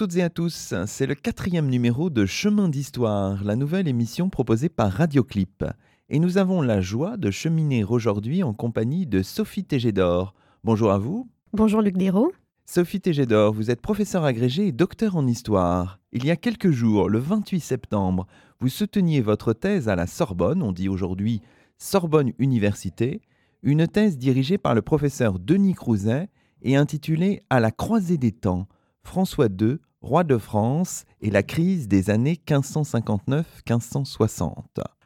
Toutes et à tous, c'est le quatrième numéro de Chemin d'Histoire, la nouvelle émission proposée par Radioclip. Et nous avons la joie de cheminer aujourd'hui en compagnie de Sophie Tégédor. Bonjour à vous. Bonjour Luc Dérault. Sophie Tégédor, vous êtes professeur agrégé et docteur en histoire. Il y a quelques jours, le 28 septembre, vous souteniez votre thèse à la Sorbonne, on dit aujourd'hui Sorbonne Université, une thèse dirigée par le professeur Denis Crouzet et intitulée À la croisée des temps François II, roi de France et la crise des années 1559-1560.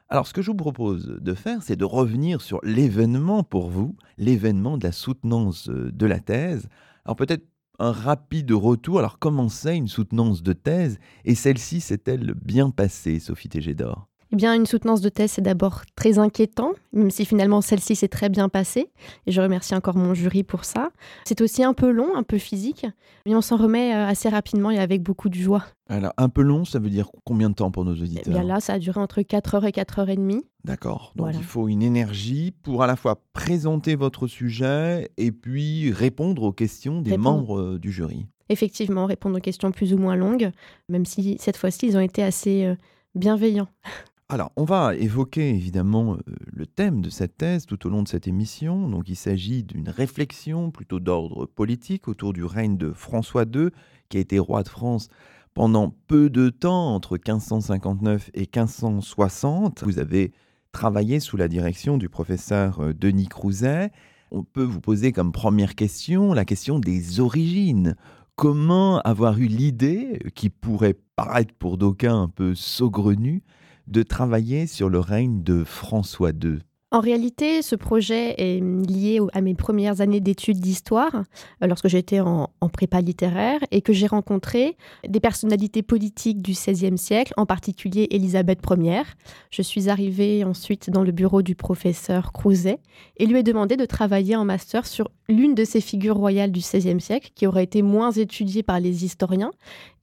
Alors ce que je vous propose de faire, c'est de revenir sur l'événement pour vous, l'événement de la soutenance de la thèse. Alors peut-être un rapide retour. Alors comment c'est une soutenance de thèse? Et celle-ci s'est-elle bien passée, Sophie Tégédor? Eh bien, une soutenance de thèse, c'est d'abord très inquiétant, même si finalement celle-ci s'est très bien passée. Et je remercie encore mon jury pour ça. C'est aussi un peu long, un peu physique, mais on s'en remet euh, assez rapidement et avec beaucoup de joie. Alors, un peu long, ça veut dire combien de temps pour nos auditeurs? eh bien Là, ça a duré entre 4 heures et 4 heures et demie. D'accord. Donc, il faut une énergie pour à la fois présenter votre sujet et puis répondre aux questions des membres euh, du jury. Effectivement, répondre aux questions plus ou moins longues, même si cette fois-ci, ils ont été assez euh, bienveillants. Alors, on va évoquer évidemment euh, le thème de cette thèse tout au long de cette émission. Donc, il s'agit d'une réflexion plutôt d'ordre politique autour du règne de François II, qui a été roi de France pendant peu de temps, entre 1559 et 1560. Vous avez travaillé sous la direction du professeur euh, Denis Crouzet. On peut vous poser comme première question la question des origines. Comment avoir eu l'idée, qui pourrait paraître pour d'aucuns un peu saugrenue, de travailler sur le règne de François II en réalité, ce projet est lié à mes premières années d'études d'histoire, euh, lorsque j'étais en, prépa littéraire, et que j'ai rencontré des personnalités politiques du XVIe siècle, en particulier Élisabeth Ier. Je suis arrivée ensuite dans le bureau du professeur Crouzet et lui ai demandé de travailler en master sur l'une de ces figures royales du XVIe siècle, qui aurait été moins étudiée par les historiens,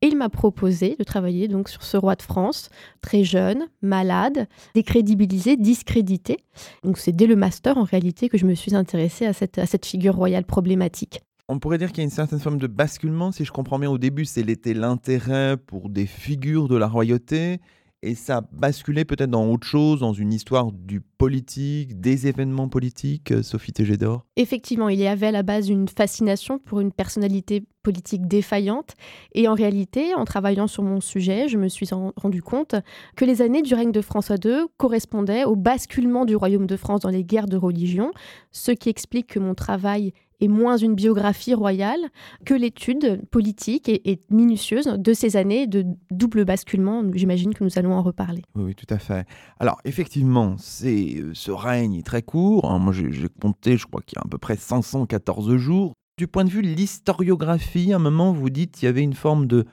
et il m'a proposé de travailler donc sur ce roi de France, très jeune, malade, décrédibilisé, discrédité. Donc c'est dès le master en réalité que je me suis intéressée à cette, à cette figure royale problématique. On pourrait dire qu'il y a une certaine forme de basculement, si je comprends bien au début, c'était l'intérêt pour des figures de la royauté, et ça basculait peut-être dans autre chose, dans une histoire du politique, des événements politiques, euh, Sophie Tégédor? Effectivement, il y avait à la base une fascination pour une personnalité politique défaillante. Et en réalité, en travaillant sur mon sujet, je me suis rendu compte que les années du règne de François II correspondaient au basculement du royaume de France dans les guerres de religion, ce qui explique que mon travail est moins une biographie royale que l'étude politique et, minutieuse de ces années de double basculement. J'imagine que nous allons en reparler. Oui, oui, tout à fait. Alors, effectivement, c'est euh, ce règne est très court. Hein. moi, j'ai compté, je crois qu'il y a à peu près 514 jours. Du point de vue de l'historiographie, à un moment, vous dites qu'il y avait une forme de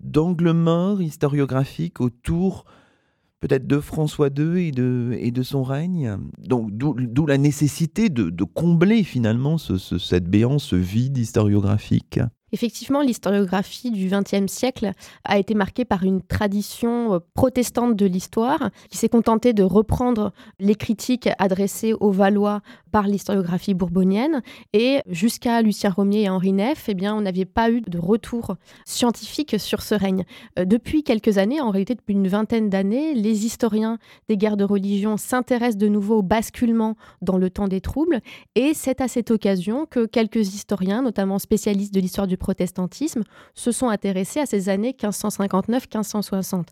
d'angle mort historiographique autour peut-être de François II et de, et de son règne. Donc d'où la nécessité de, combler finalement ce, cette béance, ce vide historiographique. Effectivement, l'historiographie du XXe siècle a été marquée par une tradition euh, protestante de l'histoire qui s'est contentée de reprendre les critiques adressées aux Valois par l'historiographie bourbonienne. Et jusqu'à Lucien Romier et Henri Neff, eh bien, on n'avait pas eu de retour scientifique sur ce règne. Euh, depuis quelques années, en réalité depuis une vingtaine d'années, les historiens des guerres de religion s'intéressent de nouveau au basculement dans le temps des troubles. Et c'est à cette occasion que quelques historiens, notamment spécialistes de l'histoire du protestantisme se sont intéressés à ces années 1559-1560.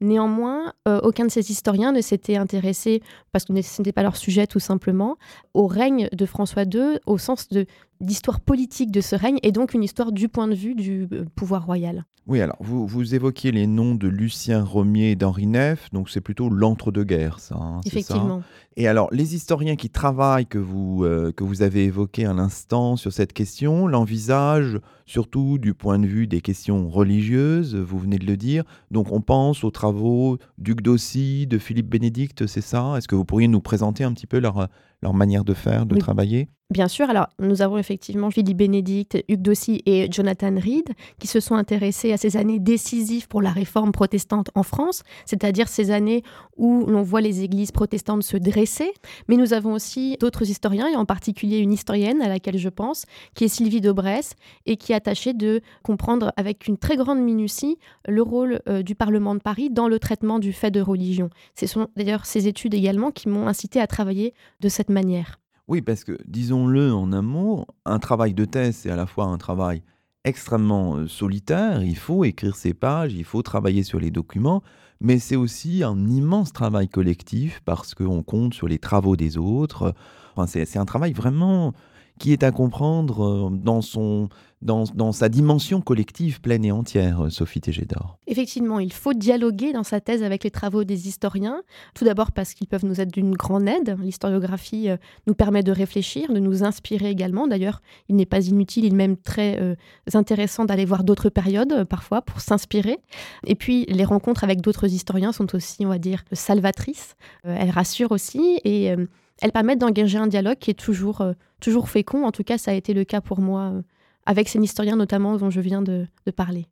Néanmoins, euh, aucun de ces historiens ne s'était intéressé, parce que ce n'était pas leur sujet tout simplement, au règne de François II au sens de d'histoire politique de ce règne et donc une histoire du point de vue du euh, pouvoir royal. Oui, alors vous, vous évoquiez les noms de Lucien Romier et d'Henri Neff, donc c'est plutôt l'entre-deux-guerres, ça. Hein, Effectivement. et alors, les historiens qui travaillent, que vous, euh, que vous avez évoqués un instant sur cette question, l'envisagent surtout du point de vue des questions religieuses, vous venez de le dire. Donc on pense aux travaux d'Hugues Dossy, de Philippe Bénédicte, c'est ça? Est-ce que vous pourriez nous présenter un petit peu leur, leur manière de faire, de travailler Bien sûr, alors nous avons effectivement Philippe Bénédicte, Hugues Dossy et Jonathan Reed qui se sont intéressés à ces années décisives pour la réforme protestante en France, c'est-à-dire ces années où l'on voit les églises protestantes se dresser. Mais nous avons aussi d'autres historiens, et en particulier une historienne à laquelle je pense, qui est Sylvie Daubresse, et qui est attachée de comprendre avec une très grande minutie le rôle euh, du Parlement de Paris dans le traitement du fait de religion. Ce sont d'ailleurs ces études également qui m'ont incité à travailler de cette manière. Oui, parce que, disons-le en un mot, un travail de thèse, c'est à la fois un travail extrêmement euh, solitaire, il faut écrire ses pages, il faut travailler sur les documents, mais c'est aussi un immense travail collectif parce qu'on compte sur les travaux des autres. Enfin, c'est un travail vraiment qui est à comprendre euh, dans, son, dans, dans sa dimension collective pleine et entière, euh, Sophie Tégédor. Effectivement, il faut dialoguer dans sa thèse avec les travaux des historiens, tout d'abord parce qu'ils peuvent nous être d'une grande aide. L'historiographie euh, nous permet de réfléchir, de nous inspirer également. D'ailleurs, il n'est pas inutile, il est même très intéressant d'aller voir d'autres périodes parfois pour s'inspirer. Et puis, les rencontres avec d'autres historiens sont aussi, on va dire, salvatrices. elles rassurent aussi et elles permettent d'engager un dialogue qui est toujours, euh, toujours fécond. En tout cas, ça a été le cas pour moi, euh, avec ces historiens notamment dont je viens de, parler.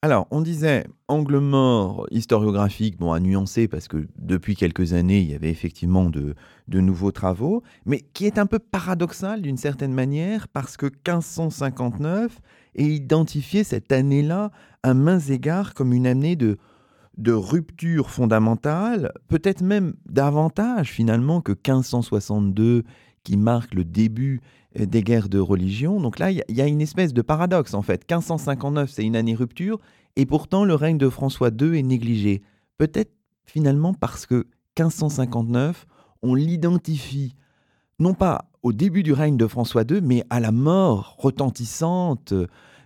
Alors, on disait angle mort historiographique, bon, à nuancer parce que depuis quelques années, il y avait effectivement de, de nouveaux travaux, mais qui est un peu paradoxal d'une certaine manière parce que 1559 est identifié cette année-là à mains égards comme une année de de rupture fondamentale, peut-être même davantage finalement que 1562 qui marque le début euh, des guerres de religion. Donc là, il y, a une espèce de paradoxe en fait. 1559, c'est une année rupture, et pourtant le règne de François II est négligé. Peut-être finalement parce que 1559, on l'identifie non pas au début du règne de François II, mais à la mort retentissante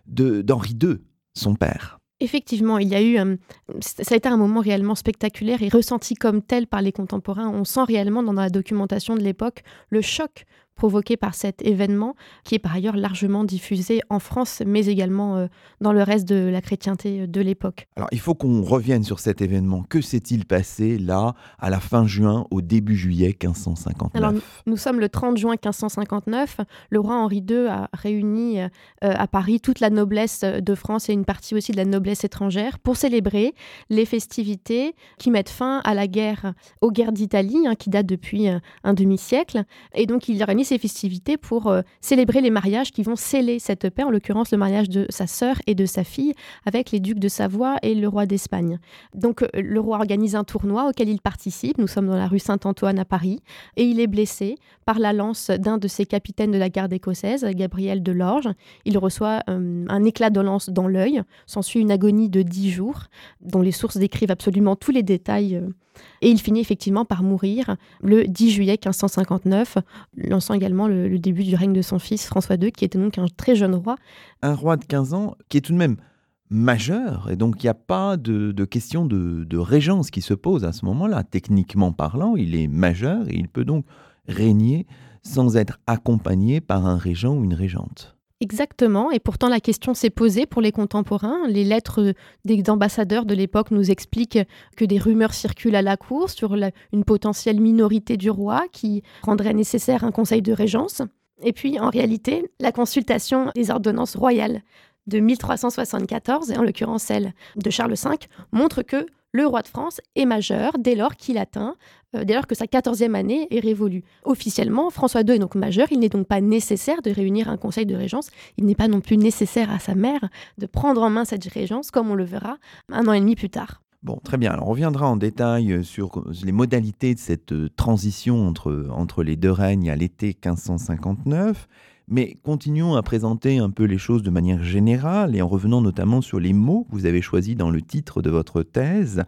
d'Henri II, son père. Effectivement, il y a eu, euh, ça a été un moment réellement spectaculaire et ressenti comme tel par les contemporains. On sent réellement dans la documentation de l'époque le choc provoqué par cet événement, qui est par ailleurs largement diffusé en France, mais également euh, dans le reste de la chrétienté de l'époque. Alors il faut qu'on revienne sur cet événement. Que s'est-il passé là, à la fin juin, au début juillet 1559 Alors nous, sommes le 30 juin 1559. Le roi Henri II a réuni euh, à Paris toute la noblesse de France et une partie aussi de la noblesse étrangère pour célébrer les festivités qui mettent fin à la guerre, aux guerres d'Italie, hein, qui datent depuis euh, un demi-siècle. Et donc il organise ces festivités pour euh, célébrer les mariages qui vont sceller cette paix, en l'occurrence le mariage de sa sœur et de sa fille avec les ducs de Savoie et le roi d'Espagne. Donc euh, le roi organise un tournoi auquel il participe, nous sommes dans la rue Saint-Antoine à Paris, et il est blessé par la lance d'un de ses capitaines de la garde écossaise, Gabriel de Lorge. Il reçoit euh, un éclat de lance dans l'œil, s'ensuit une agonie de dix jours, dont les sources décrivent absolument tous les détails. Et il finit effectivement par mourir le 10 juillet 1559, lançant également le, début du règne de son fils François II, qui était donc un très jeune roi. Un roi de 15 ans qui est tout de même majeur, et donc il n'y a pas de, question de, de, régence qui se pose à ce moment-là. Techniquement parlant, il est majeur et il peut donc régner sans être accompagné par un régent ou une régente. Exactement, et pourtant la question s'est posée pour les contemporains. Les lettres des ambassadeurs de l'époque nous expliquent que des rumeurs circulent à la cour sur une potentielle minorité du roi qui rendrait nécessaire un conseil de régence. Et puis, en réalité, la consultation des ordonnances royales de 1374, et en l'occurrence celle de Charles V, montre que le roi de France est majeur dès lors qu'il atteint, euh, dès lors que sa 14e année est révolue. Officiellement, François II est donc majeur, il n'est donc pas nécessaire de réunir un conseil de régence, il n'est pas non plus nécessaire à sa mère de prendre en main cette régence, comme on le verra un an et demi plus tard. Bon, très bien. Alors, on reviendra en détail euh, sur les modalités de cette euh, transition entre, entre les deux règnes à l'été 1559. Mais continuons à présenter un peu les choses de manière générale et en revenant notamment sur les mots que vous avez choisis dans le titre de votre thèse.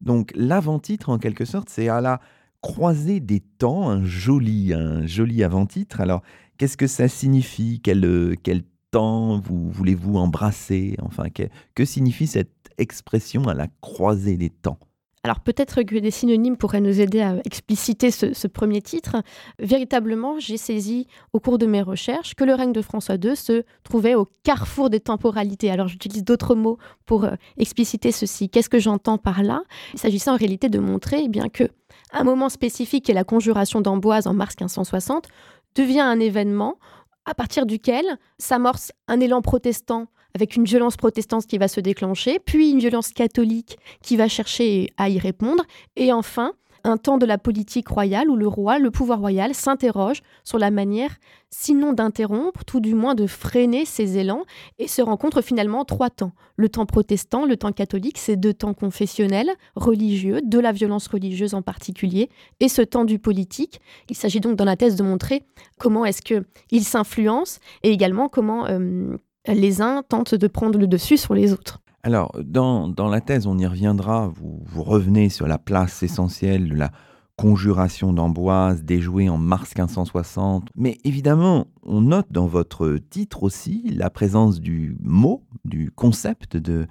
Donc l'avant-titre, en quelque sorte, c'est à la croisée des temps, un joli, un joli avant-titre. Alors, qu'est-ce que ça signifie? Quel, quel temps vous voulez-vous embrasser? Enfin, que, que signifie cette expression à la croisée des temps? Alors peut-être que des synonymes pourraient nous aider à expliciter ce, premier titre. Véritablement, j'ai saisi au cours de mes recherches que le règne de François II se trouvait au carrefour des temporalités. Alors j'utilise d'autres mots pour euh, expliciter ceci. Qu'est-ce que j'entends par là? Il s'agissait en réalité de montrer eh bien que un moment spécifique, est la conjuration d'Amboise en mars 1560, devient un événement à partir duquel s'amorce un élan protestant avec une violence protestante qui va se déclencher, puis une violence catholique qui va chercher à y répondre, et enfin un temps de la politique royale où le roi, le pouvoir royal, s'interroge sur la manière, sinon d'interrompre, tout du moins de freiner ses élans, et se rencontrent finalement trois temps. Le temps protestant, le temps catholique, ces deux temps confessionnels, religieux, de la violence religieuse en particulier, et ce temps du politique. Il s'agit donc dans la thèse de montrer comment est-ce qu'ils s'influencent, et également comment... Euh, les uns tentent de prendre le dessus sur les autres. Alors, dans, la thèse, on y reviendra, vous, vous, revenez sur la place essentielle de la conjuration d'Amboise déjouée en mars 1560. Mais évidemment, on note dans votre titre aussi la présence du mot, du concept de,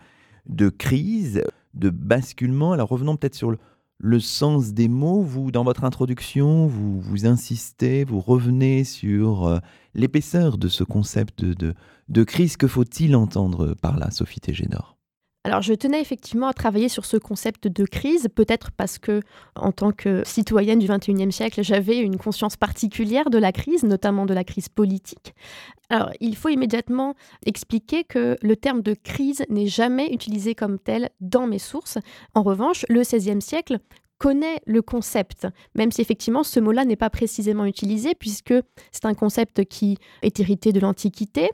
de crise, de basculement. Alors revenons peut-être sur le, le sens des mots. Vous, dans votre introduction, vous, vous insistez, vous revenez sur euh, l'épaisseur de ce concept de, de, crise. Que faut-il entendre par là, Sophie Tégénor? Alors, je tenais effectivement à travailler sur ce concept de crise, peut-être parce que, en tant que citoyenne du XXIe siècle, j'avais une conscience particulière de la crise, notamment de la crise politique. Alors, il faut immédiatement expliquer que le terme de crise n'est jamais utilisé comme tel dans mes sources. En revanche, le XVIe siècle connaît le concept, même si effectivement ce mot-là n'est pas précisément utilisé, puisque c'est un concept qui est hérité de l'Antiquité,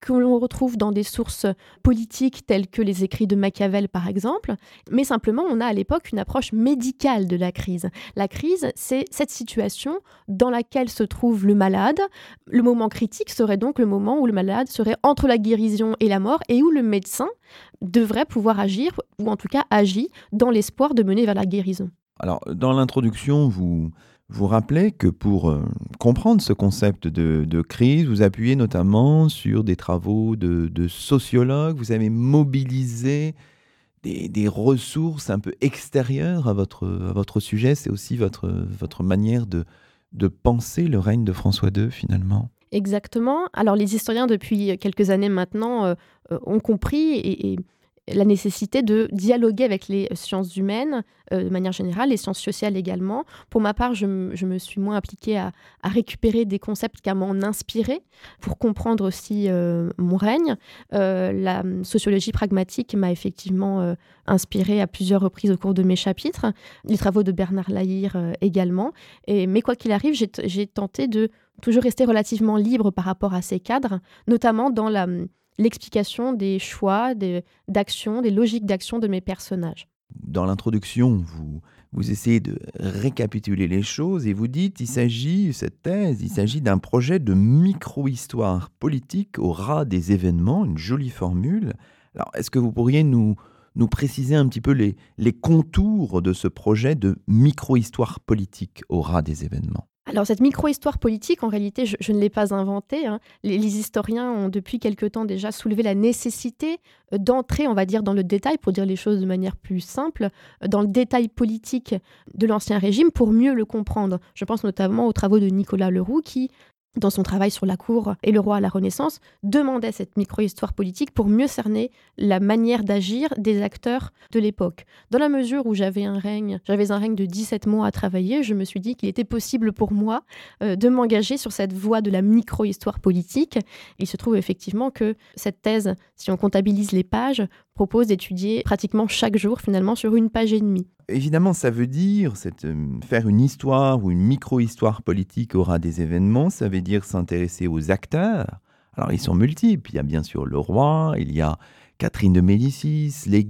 que l'on retrouve dans des sources politiques telles que les écrits de Machiavel par exemple, mais simplement on a à l'époque une approche médicale de la crise. La crise, c'est cette situation dans laquelle se trouve le malade. Le moment critique serait donc le moment où le malade serait entre la guérison et la mort et où le médecin devrait pouvoir agir, ou en tout cas agit, dans l'espoir de mener vers la guérison. Alors, dans l'introduction, vous, vous rappelez que pour euh, comprendre ce concept de, crise, vous appuyez notamment sur des travaux de, sociologues, vous avez mobilisé des, ressources un peu extérieures à votre, sujet, c'est aussi votre, manière de, de penser le règne de François II finalement. Exactement. Alors les historiens depuis quelques années maintenant euh, euh, ont compris et la nécessité de dialoguer avec les sciences humaines euh, de manière générale, les sciences sociales également. Pour ma part, je, me suis moins appliquée à, récupérer des concepts qu'à m'en inspirer pour comprendre aussi euh, mon règne. Euh, la sociologie pragmatique m'a effectivement inspirée à plusieurs reprises au cours de mes chapitres, les travaux de Bernard Lahire également. Et, mais quoi qu'il arrive, j'ai tenté de toujours rester relativement libre par rapport à ces cadres, notamment dans la l'explication des choix, d'actions, des, logiques d'action de mes personnages. Dans l'introduction, vous, vous essayez de récapituler les choses et vous dites il s'agit, cette thèse, il s'agit d'un projet de micro-histoire politique au ras des événements, une jolie formule. Alors, est-ce que vous pourriez nous, nous préciser un petit peu les, les contours de ce projet de micro-histoire politique au ras des événements? Alors cette micro-histoire politique, en réalité, je, ne l'ai pas inventée. Hein. Les, historiens ont depuis quelque temps déjà soulevé la nécessité euh, d'entrer, on va dire, dans le détail, pour dire les choses de manière plus simple, euh, dans le détail politique de l'Ancien Régime pour mieux le comprendre. Je pense notamment aux travaux de Nicolas Leroux qui dans son travail sur la cour et le roi à la Renaissance, demandait cette micro-histoire politique pour mieux cerner la manière d'agir des acteurs de l'époque. Dans la mesure où j'avais un règne, j'avais un règne de 17 mois à travailler, je me suis dit qu'il était possible pour moi euh, de m'engager sur cette voie de la micro-histoire politique. Il se trouve effectivement que cette thèse, si on comptabilise les pages, propose d'étudier pratiquement chaque jour finalement sur une page et demie. Évidemment, ça veut dire euh, faire une histoire ou une micro-histoire politique aura des événements, ça veut dire s'intéresser aux acteurs. Alors ils sont multiples, il y a bien sûr le roi, il y a Catherine de Médicis, les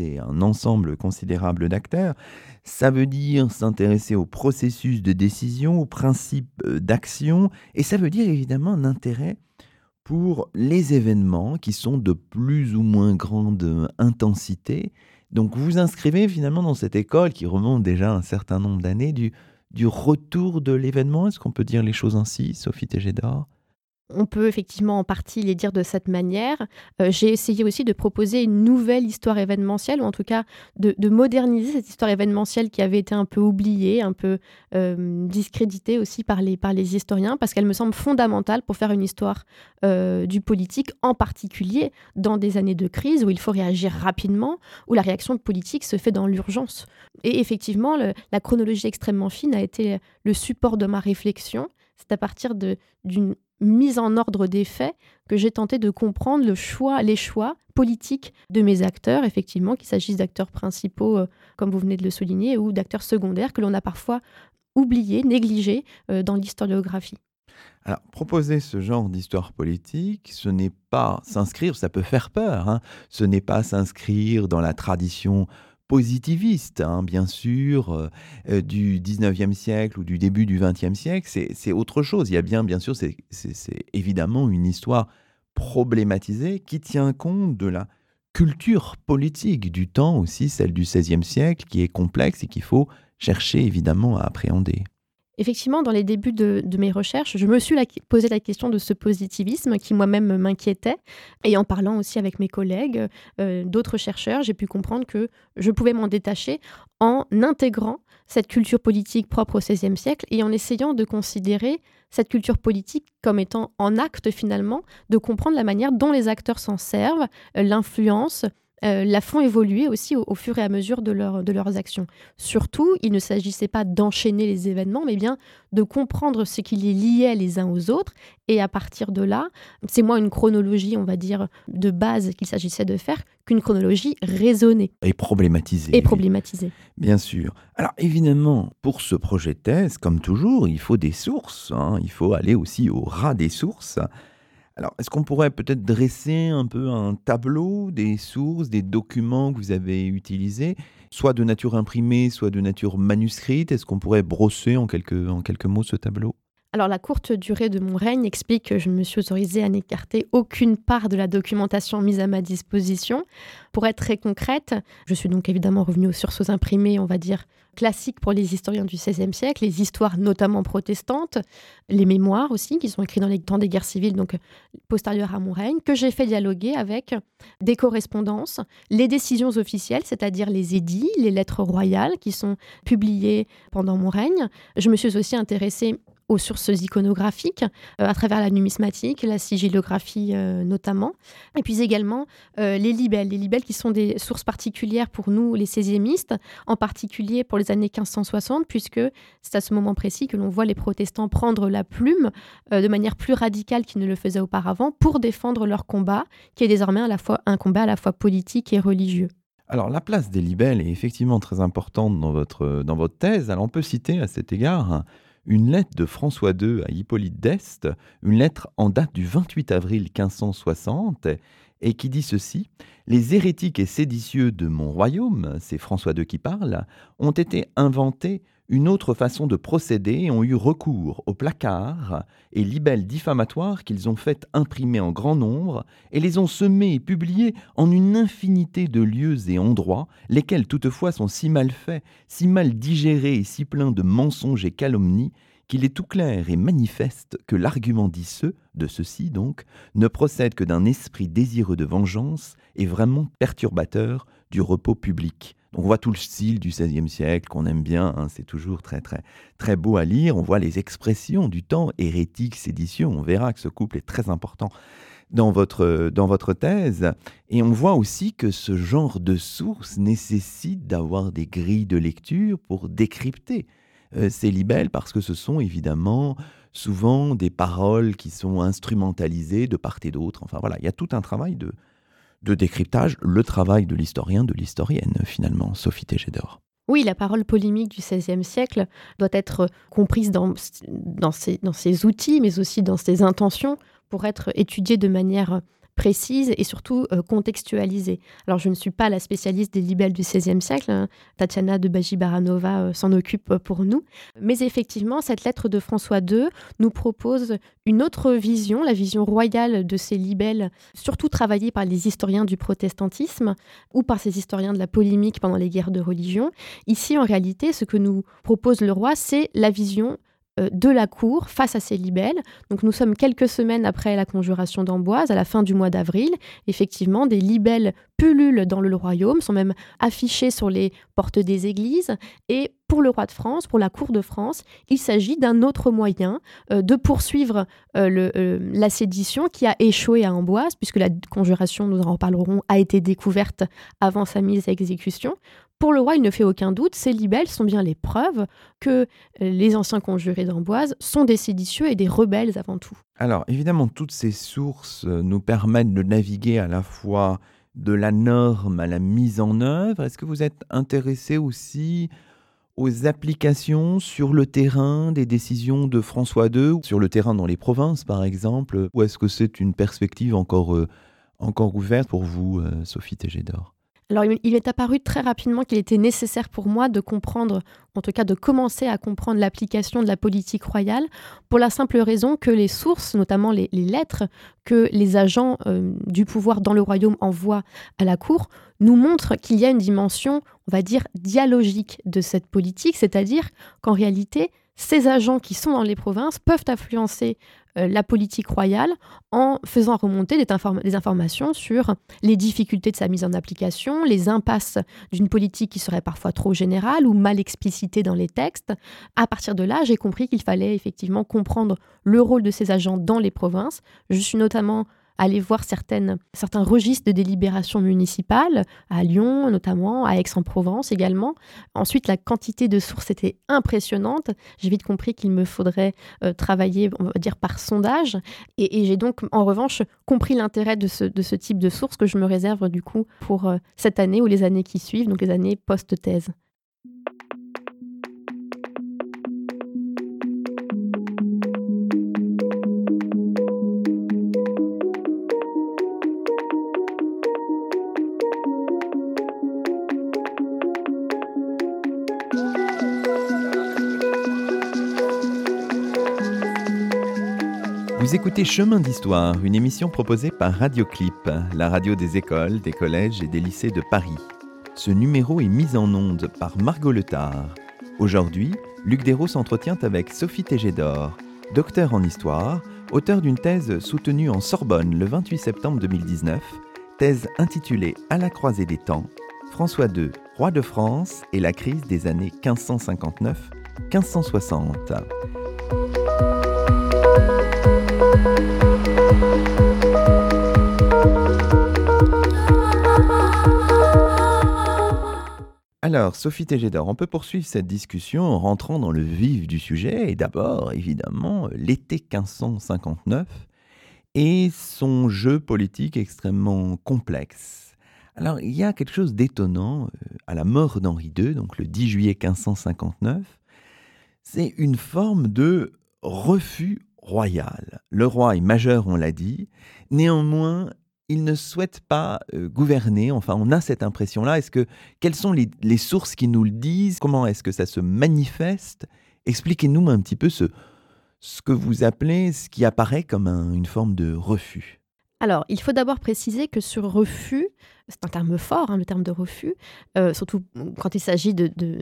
et un ensemble considérable d'acteurs. Ça veut dire s'intéresser au processus de décision, aux principes euh, d'action, et ça veut dire évidemment un intérêt pour les événements qui sont de plus ou moins grande intensité. Donc vous vous inscrivez finalement dans cette école qui remonte déjà un certain nombre d'années du, du retour de l'événement. Est-ce qu'on peut dire les choses ainsi, Sophie Tégédor? On peut effectivement en partie les dire de cette manière. Euh, j'ai essayé aussi de proposer une nouvelle histoire événementielle, ou en tout cas de, moderniser cette histoire événementielle qui avait été un peu oubliée, un peu euh, discréditée aussi par les, par les historiens, parce qu'elle me semble fondamentale pour faire une histoire euh, du politique, en particulier dans des années de crise où il faut réagir rapidement, où la réaction politique se fait dans l'urgence. Et effectivement, la chronologie extrêmement fine a été le support de ma réflexion. C'est à partir d'une mise en ordre des faits que j'ai tenté de comprendre le choix, les choix politiques de mes acteurs, effectivement, qu'il s'agisse d'acteurs principaux, euh, comme vous venez de le souligner, ou d'acteurs secondaires que l'on a parfois oubliés, négligés euh, dans l'historiographie. Alors, proposer ce genre d'histoire politique, ce n'est pas s'inscrire, ça peut faire peur, hein, ce n'est pas s'inscrire dans la tradition positiviste, hein, bien sûr, euh, euh, du 19e siècle ou du début du 20e siècle, c'est autre chose. Il y a bien, bien sûr, c'est évidemment une histoire problématisée qui tient compte de la culture politique du temps aussi, celle du 16e siècle, qui est complexe et qu'il faut chercher évidemment à appréhender. Effectivement, dans les débuts de, mes recherches, je me suis posé la question de ce positivisme qui moi-même m'inquiétait. Et en parlant aussi avec mes collègues, euh, d'autres chercheurs, j'ai pu comprendre que je pouvais m'en détacher en intégrant cette culture politique propre au XVIe siècle et en essayant de considérer cette culture politique comme étant en acte finalement, de comprendre la manière dont les acteurs s'en servent, euh, l'influence, euh, la font évoluer aussi au, fur et à mesure de, de leurs actions. Surtout, il ne s'agissait pas d'enchaîner les événements, mais bien de comprendre ce qui les liait les uns aux autres. Et à partir de là, c'est moins une chronologie, on va dire, de base qu'il s'agissait de faire qu'une chronologie raisonnée. Et problématisée. Et problématisée. Bien sûr. Alors évidemment, pour ce projet de thèse, comme toujours, il faut des sources. Hein. Il faut aller aussi au ras des sources. Alors, est-ce qu'on pourrait peut-être dresser un peu un tableau des sources, des documents que vous avez utilisés, soit de nature imprimée, soit de nature manuscrite? Est-ce qu'on pourrait brosser en quelques, en quelques mots ce tableau? Alors la courte durée de mon règne explique que je me suis autorisée à n'écarter aucune part de la documentation mise à ma disposition. Pour être très concrète, je suis donc évidemment revenue aux sources imprimées, on va dire classiques pour les historiens du XVIe siècle, les histoires notamment protestantes, les mémoires aussi qui sont écrits dans les temps des guerres civiles, donc postérieures à mon règne, que j'ai fait dialoguer avec des correspondances, les décisions officielles, c'est-à-dire les édits, les lettres royales qui sont publiées pendant mon règne. Je me suis aussi intéressée aux sources iconographiques euh, à travers la numismatique, la sigillographie euh, notamment, et puis également euh, les libelles, les libelles qui sont des sources particulières pour nous les 16e en particulier pour les années 1560, puisque c'est à ce moment précis que l'on voit les protestants prendre la plume de manière plus radicale qu'ils ne le faisaient auparavant pour défendre leur combat, qui est désormais à la fois un combat à la fois politique et religieux. Alors la place des libelles est effectivement très importante dans votre, dans votre thèse. Alors on peut citer à cet égard une lettre de François II à Hippolyte d'Est, une lettre en date du 28 avril 1560, et qui dit ceci Les hérétiques et séditieux de mon royaume, c'est François II qui parle, ont été inventés une autre façon de procéder ont eu recours aux placards et libelles diffamatoires qu'ils ont fait imprimer en grand nombre et les ont semés et publiés en une infinité de lieux et endroits, lesquels toutefois sont si mal faits, si mal digérés et si pleins de mensonges et calomnies qu'il est tout clair et manifeste que l'argument ce, de ceci donc, ne procède que d'un esprit désireux de vengeance et vraiment perturbateur du repos public on voit tout le style du XVIe siècle qu'on aime bien, hein, c'est toujours très très très beau à lire. On voit les expressions du temps, hérétique, sédition. On verra que ce couple est très important dans votre, dans votre thèse. Et on voit aussi que ce genre de source nécessite d'avoir des grilles de lecture pour décrypter euh, ces libelles, parce que ce sont évidemment souvent des paroles qui sont instrumentalisées de part et d'autre. Enfin voilà, il y a tout un travail de, de décryptage, le travail de l'historien, de l'historienne finalement, Sophie Tégédor. Oui, la parole polémique du XVIe siècle doit être comprise dans, dans, ses, dans ses outils, mais aussi dans ses intentions, pour être étudiée de manière précise et surtout contextualisée. Alors je ne suis pas la spécialiste des libelles du XVIe siècle, hein. Tatiana de Baji-Baranova s'en occupe pour nous, mais effectivement cette lettre de François II nous propose une autre vision, la vision royale de ces libelles, surtout travaillée par les historiens du protestantisme ou par ces historiens de la polémique pendant les guerres de religion. Ici, en réalité, ce que nous propose le roi, c'est la vision euh, de la cour face à ces libelles. Donc nous sommes quelques semaines après la conjuration d'Amboise, à la fin du mois d'avril. Effectivement, des libelles pullulent dans le royaume, sont même affichées sur les portes des églises. Et pour le roi de France, pour la cour de France, il s'agit d'un autre moyen euh, de poursuivre euh, la sédition qui a échoué à Amboise, puisque la conjuration, nous en reparlerons, a été découverte avant sa mise à exécution. Pour le roi, il ne fait aucun doute, ces libelles sont bien les preuves que les anciens conjurés d'Amboise sont des séditieux et des rebelles avant tout. Alors évidemment, toutes ces sources euh, nous permettent de naviguer à la fois de la norme à la mise en œuvre. Est-ce que vous êtes intéressé aussi aux applications sur le terrain des décisions de François II, sur le terrain dans les provinces par exemple, ou est-ce que c'est une perspective encore, euh, encore ouverte pour vous, euh, Sophie Tégédor? Alors, il est apparu très rapidement qu'il était nécessaire pour moi de comprendre, en tout cas de commencer à comprendre l'application de la politique royale, pour la simple raison que les sources, notamment les, lettres que les agents euh, du pouvoir dans le royaume envoient à la cour, nous montrent qu'il y a une dimension, on va dire, dialogique de cette politique, c'est-à-dire qu'en réalité, ces agents qui sont dans les provinces peuvent influencer euh, la politique royale en faisant remonter des, informations sur les difficultés de sa mise en application, les impasses d'une politique qui serait parfois trop générale ou mal explicitée dans les textes. À partir de là, j'ai compris qu'il fallait effectivement comprendre le rôle de ces agents dans les provinces. Je suis notamment aller voir certains registres de délibération municipale, à Lyon notamment, à Aix-en-Provence également. Ensuite, la quantité de sources était impressionnante. J'ai vite compris qu'il me faudrait euh, travailler, on va dire, par sondage. Et, j'ai donc, en revanche, compris l'intérêt de ce, de ce type de sources que je me réserve du coup pour euh, cette année ou les années qui suivent, donc les années post-thèse. Vous écoutez Chemin d'Histoire, une émission proposée par Radioclip, la radio des écoles, des collèges et des lycées de Paris. Ce numéro est mis en onde par Margot Letard. Aujourd'hui, Luc Dérault s'entretient avec Sophie Tégédor, docteur en histoire, auteur d'une thèse soutenue en Sorbonne le 28 septembre 2019, thèse intitulée À la croisée des temps, François II, roi de France et la crise des années 1559-1560. Alors, Sophie Tégédor, on peut poursuivre cette discussion en rentrant dans le vif du sujet. Et d'abord, évidemment, l'été 1559 et son jeu politique extrêmement complexe. Alors, il y a quelque chose d'étonnant euh, à la mort d'Henri II, donc le 10 juillet 1559. C'est une forme de refus royal. Le roi est majeur, on l'a dit. Néanmoins, il ne souhaite pas euh, gouverner. Enfin, on a cette impression-là. Est-ce que quelles sont les, sources qui nous le disent? Comment est-ce que ça se manifeste? Expliquez-nous un petit peu ce, que vous appelez, ce qui apparaît comme une forme de refus. Alors, il faut d'abord préciser que sur refus, c'est un terme fort, hein, le terme de refus, euh, surtout quand il s'agit de,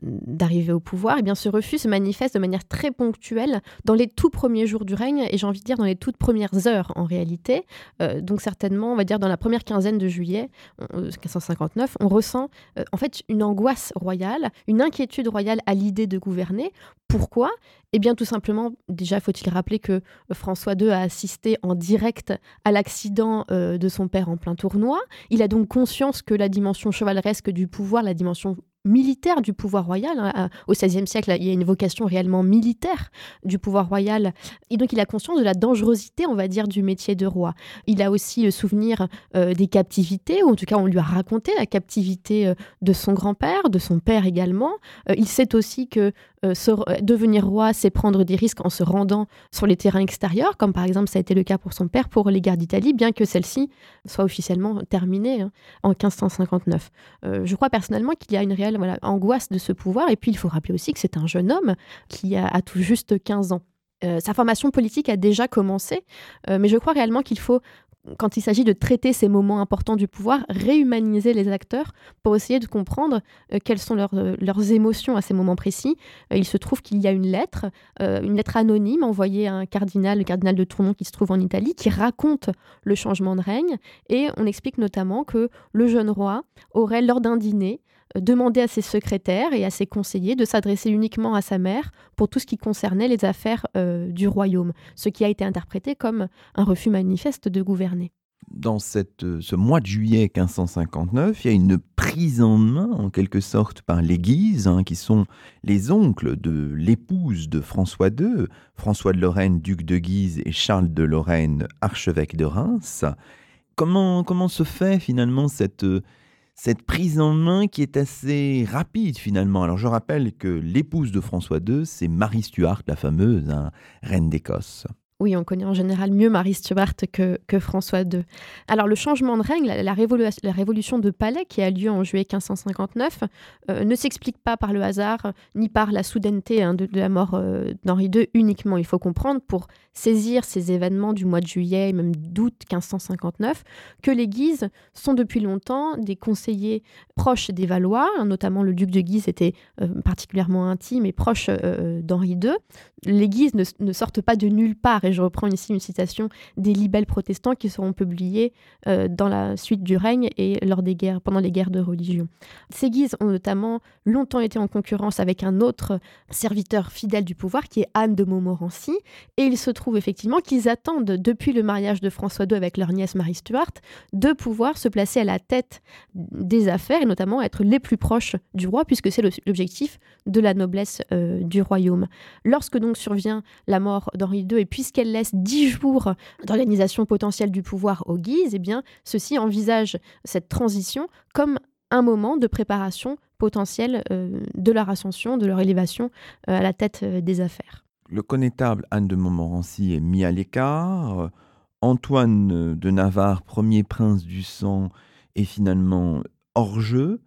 d'arriver au pouvoir, eh bien ce refus se manifeste de manière très ponctuelle dans les tout premiers jours du règne, et j'ai envie de dire dans les toutes premières heures en réalité. Euh, donc certainement, on va dire dans la première quinzaine de juillet 1559, on ressent euh, en fait une angoisse royale, une inquiétude royale à l'idée de gouverner. Pourquoi? Eh bien tout simplement, déjà faut-il rappeler que François II a assisté en direct à l'accident euh, de son père en plein tournoi. Il a donc conscience que la dimension chevaleresque du pouvoir, la dimension militaire du pouvoir royal. Hein, au XVIe siècle, il y a une vocation réellement militaire du pouvoir royal. Et donc, il a conscience de la dangerosité, on va dire, du métier de roi. Il a aussi le souvenir euh, des captivités, ou en tout cas, on lui a raconté la captivité euh, de son grand-père, de son père également. Euh, il sait aussi que euh, euh, devenir roi, c'est prendre des risques en se rendant sur les terrains extérieurs, comme par exemple ça a été le cas pour son père pour les guerres d'Italie, bien que celle-ci soit officiellement terminée hein, en 1559. je crois personnellement qu'il y a une réelle angoisse de ce pouvoir, et puis il faut rappeler aussi que c'est un jeune homme qui a, a tout juste 15 ans. sa formation politique a déjà commencé, mais je crois réellement qu'il faut quand il s'agit de traiter ces moments importants du pouvoir, réhumaniser les acteurs pour essayer de comprendre euh, quelles sont leurs, euh, leurs, émotions à ces moments précis. Euh, il se trouve qu'il y a une lettre, une lettre anonyme envoyée à un cardinal, le cardinal de Tournon qui se trouve en Italie, qui raconte le changement de règne. Et on explique notamment que le jeune roi aurait, lors d'un dîner, demander à ses secrétaires et à ses conseillers de s'adresser uniquement à sa mère pour tout ce qui concernait les affaires euh, du royaume, ce qui a été interprété comme un refus manifeste de gouverner. Dans euh, ce mois de juillet 1559, il y a une prise en main, en quelque sorte, par les Guises, hein, qui sont les oncles de l'épouse de François II, François de Lorraine, duc de Guise, et Charles de Lorraine, archevêque de Reims. Comment, comment se fait finalement cette, cette prise en main qui est assez rapide finalement. Alors je rappelle que l'épouse de François II, c'est Marie Stuart, la fameuse hein, reine d'Écosse. Oui, on connaît en général mieux Marie Stuart que, que François II. Alors le changement de règne, la, révolution de Palais qui a lieu en juillet 1559, euh, ne s'explique pas par le hasard ni par la soudaineté hein, de, la mort euh, d'Henri II uniquement. Il faut comprendre pour saisir ces événements du mois de juillet et même d'août 1559 que les Guises sont depuis longtemps des conseillers proches des Valois, hein, notamment le duc de Guise était euh, particulièrement intime et proche d'Henri II. Les Guises ne, ne sortent pas de nulle part je reprends ici une citation des libelles protestants qui seront publiés euh, dans la suite du règne et lors des guerres, pendant les guerres de religion. Ces Guises ont notamment longtemps été en concurrence avec un autre serviteur fidèle du pouvoir qui est Anne de Montmorency, et il se trouve effectivement qu'ils attendent depuis le mariage de François II avec leur nièce Marie Stuart de pouvoir se placer à la tête des affaires et notamment être les plus proches du roi puisque c'est l'objectif de la noblesse euh, du royaume. Lorsque donc survient la mort d'Henri II et puisqu'elle laisse dix jours d'organisation potentielle du pouvoir aux Guises, eh bien, ceux-ci envisagent cette transition comme un moment de préparation potentielle euh, de leur ascension, de leur élévation euh, à la tête euh, des affaires. Le connétable Anne de Montmorency est mis à l'écart. Antoine de Navarre, premier prince du sang, est finalement hors jeu.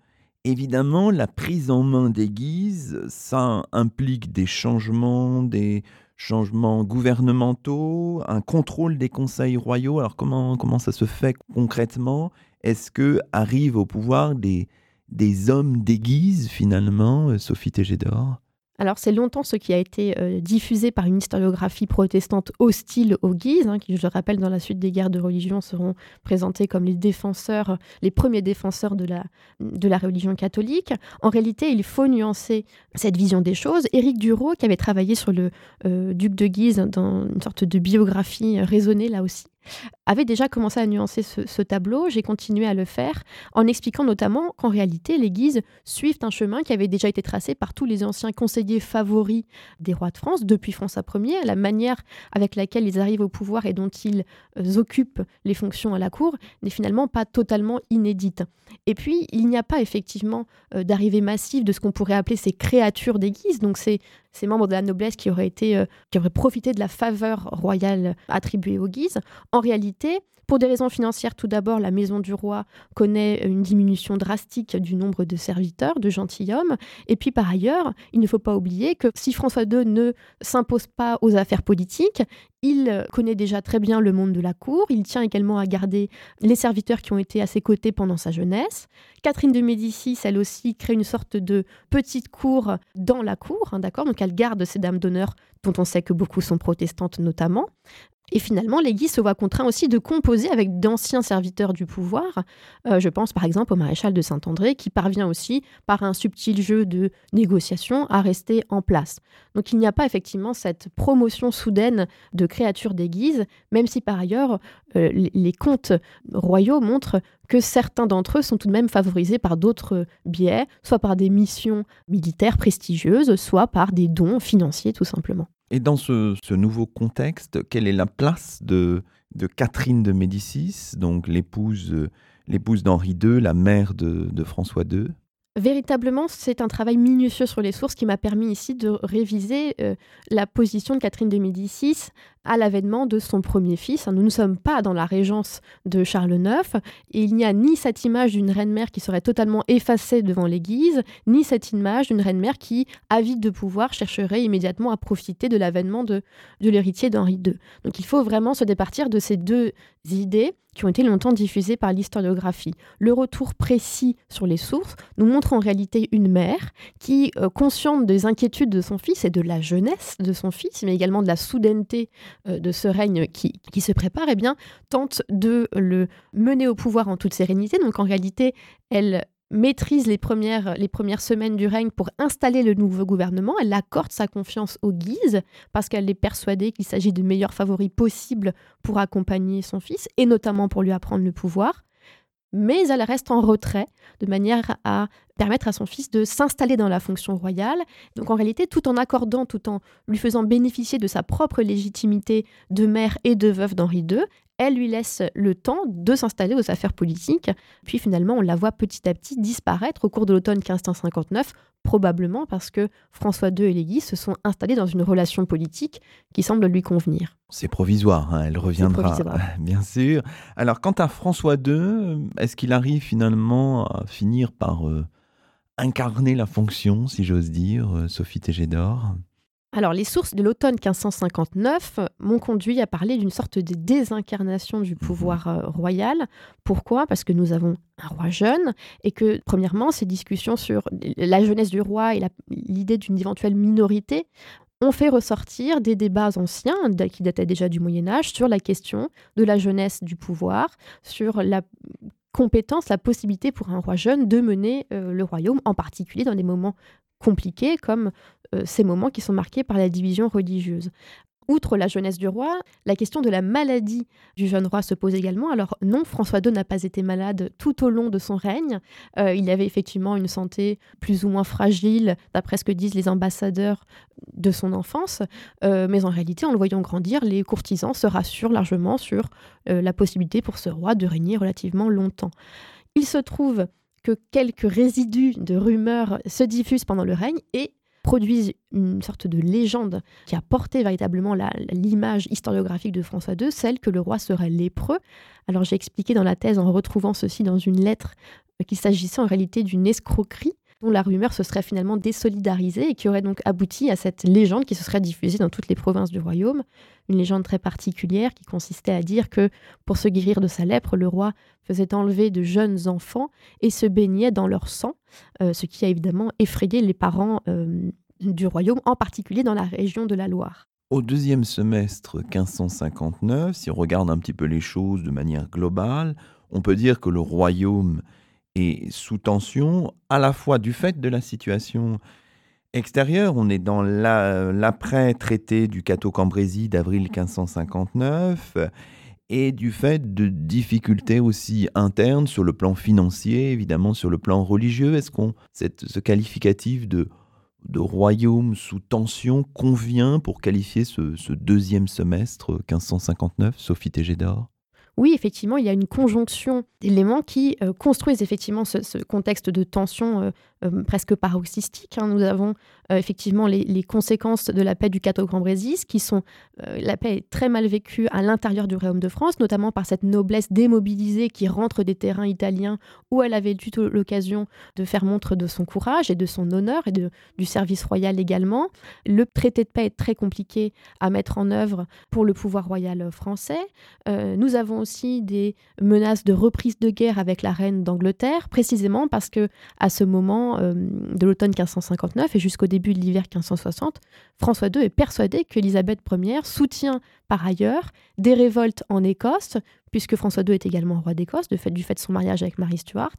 Évidemment, la prise en main des Guises, ça implique des changements, des, changements gouvernementaux, un contrôle des conseils royaux. Alors comment, comment ça se fait concrètement? Est-ce que arrivent au pouvoir des, des hommes déguisés finalement, euh, Sophie Tégédor? Alors c'est longtemps ce qui a été euh, diffusé par une historiographie protestante hostile aux Guises, hein, qui je le rappelle dans la suite des guerres de religion seront présentés comme les défenseurs, les premiers défenseurs de la, religion catholique. En réalité, il faut nuancer cette vision des choses. Éric Duro, qui avait travaillé sur le euh, duc de Guise dans une sorte de biographie raisonnée là aussi, avait déjà commencé à nuancer ce, tableau. J'ai continué à le faire en expliquant notamment qu'en réalité, les Guises suivent un chemin qui avait déjà été tracé par tous les anciens conseillers favoris des rois de France depuis François Ier. La manière avec laquelle ils arrivent au pouvoir et dont ils euh, occupent les fonctions à la cour n'est finalement pas totalement inédite. Et puis, il n'y a pas effectivement euh, d'arrivée massive de ce qu'on pourrait appeler ces créatures des Guises, donc ces, ces membres de la noblesse qui auraient, été, euh, qui auraient profité de la faveur royale attribuée aux Guises. En réalité, pour des raisons financières, tout d'abord, la maison du roi connaît une diminution drastique du nombre de serviteurs, de gentilshommes. Et puis par ailleurs, il ne faut pas oublier que si François II ne s'impose pas aux affaires politiques, il connaît déjà très bien le monde de la cour. Il tient également à garder les serviteurs qui ont été à ses côtés pendant sa jeunesse. Catherine de Médicis, elle aussi, crée une sorte de petite cour dans la cour, hein, d'accord? Donc elle garde ses dames d'honneur dont on sait que beaucoup sont protestantes notamment. Et finalement, Guises se voit contraint aussi de composer avec d'anciens serviteurs du pouvoir. Euh, je pense par exemple au maréchal de Saint-André, qui parvient aussi, par un subtil jeu de négociation, à rester en place. Donc il n'y a pas effectivement cette promotion soudaine de créatures Guises, même si par ailleurs euh, les comptes royaux montrent que certains d'entre eux sont tout de même favorisés par d'autres biais, soit par des missions militaires prestigieuses, soit par des dons financiers tout simplement. Et dans ce, nouveau contexte, quelle est la place de, Catherine de Médicis, donc l'épouse, l'épouse d'Henri II, la mère de, François II Véritablement, c'est un travail minutieux sur les sources qui m'a permis ici de réviser euh, la position de Catherine de Médicis à l'avènement de son premier fils. Nous ne sommes pas dans la régence de Charles IX et il n'y a ni cette image d'une reine-mère qui serait totalement effacée devant l'Église, ni cette image d'une reine-mère qui, avide de pouvoir, chercherait immédiatement à profiter de l'avènement de, de l'héritier d'Henri II. Donc il faut vraiment se départir de ces deux idées qui ont été longtemps diffusées par l'historiographie. Le retour précis sur les sources nous montre en réalité une mère qui, euh, consciente des inquiétudes de son fils et de la jeunesse de son fils, mais également de la soudaineté euh, de ce règne qui, qui se prépare, eh bien, tente de le mener au pouvoir en toute sérénité. Donc en réalité, elle maîtrise les premières, les premières semaines du règne pour installer le nouveau gouvernement. Elle accorde sa confiance aux Guises parce qu'elle est persuadée qu'il s'agit de meilleurs favoris possibles pour accompagner son fils et notamment pour lui apprendre le pouvoir. Mais elle reste en retrait de manière à permettre à son fils de s'installer dans la fonction royale. Donc en réalité, tout en accordant, tout en lui faisant bénéficier de sa propre légitimité de mère et de veuve d'Henri II, elle lui laisse le temps de s'installer aux affaires politiques. Puis finalement, on la voit petit à petit disparaître au cours de l'automne 1559, probablement parce que François II et les se sont installés dans une relation politique qui semble lui convenir. C'est provisoire, hein, elle reviendra, bien sûr. Alors, quant à François II, est-ce qu'il arrive finalement à finir par euh, incarner la fonction, si j'ose dire, euh, Sophie Tégédor? Alors, les sources de l'automne 1559 m'ont conduit à parler d'une sorte de désincarnation du pouvoir euh, royal. Pourquoi? Parce que nous avons un roi jeune et que, premièrement, ces discussions sur la jeunesse du roi et l'idée d'une éventuelle minorité ont fait ressortir des débats anciens qui dataient déjà du Moyen Âge sur la question de la jeunesse du pouvoir, sur la compétence, la possibilité pour un roi jeune de mener euh, le royaume, en particulier dans des moments compliqués comme ces moments qui sont marqués par la division religieuse. Outre la jeunesse du roi, la question de la maladie du jeune roi se pose également. Alors non, François II n'a pas été malade tout au long de son règne. Euh, il avait effectivement une santé plus ou moins fragile, d'après ce que disent les ambassadeurs de son enfance. Euh, mais en réalité, en le voyant grandir, les courtisans se rassurent largement sur la possibilité pour ce roi de régner relativement longtemps. Il se trouve que quelques résidus de rumeurs se diffusent pendant le règne et produisent une sorte de légende qui a porté véritablement l'image historiographique de François II, celle que le roi serait lépreux. Alors j'ai expliqué dans la thèse, en retrouvant ceci dans une lettre, euh, qu'il s'agissait en réalité d'une escroquerie dont la rumeur se serait finalement désolidarisée et qui aurait donc abouti à cette légende qui se serait diffusée dans toutes les provinces du royaume. Une légende très particulière qui consistait à dire que pour se guérir de sa lèpre, le roi faisait enlever de jeunes enfants et se baignait dans leur sang, euh, ce qui a évidemment effrayé les parents euh, du royaume, en particulier dans la région de la Loire. Au deuxième semestre 1559, si on regarde un petit peu les choses de manière globale, on peut dire que le royaume est sous tension, à la fois du fait de la situation extérieure, on est dans l'après-traité du Cateau-Cambrésis d'avril 1559, et du fait de difficultés aussi internes sur le plan financier, évidemment sur le plan religieux. Est-ce qu'on ce qualificatif de, de royaume sous tension convient pour qualifier ce, ce deuxième semestre 1559, Sophie Tégédor? Oui, effectivement, il y a une conjonction d'éléments qui euh, construisent effectivement ce, contexte de tension euh, euh, presque paroxystique. Hein. Nous avons effectivement les, conséquences de la paix du 4 Cambrésis, qui sont la paix est très mal vécue à l'intérieur du royaume de France, notamment par cette noblesse démobilisée qui rentre des terrains italiens où elle avait eu l'occasion de faire montre de son courage et de son honneur et de, du service royal également. Le traité de paix est très compliqué à mettre en œuvre pour le pouvoir royal français. nous avons aussi des menaces de reprise de guerre avec la reine d'Angleterre, précisément parce que à ce moment euh, de l'automne 1559 et jusqu'au début de l'hiver 1560, François II est persuadé qu'Élisabeth Ier soutient par ailleurs des révoltes en Écosse, puisque François II est également roi d'Écosse, du fait, du fait de son mariage avec Marie Stuart.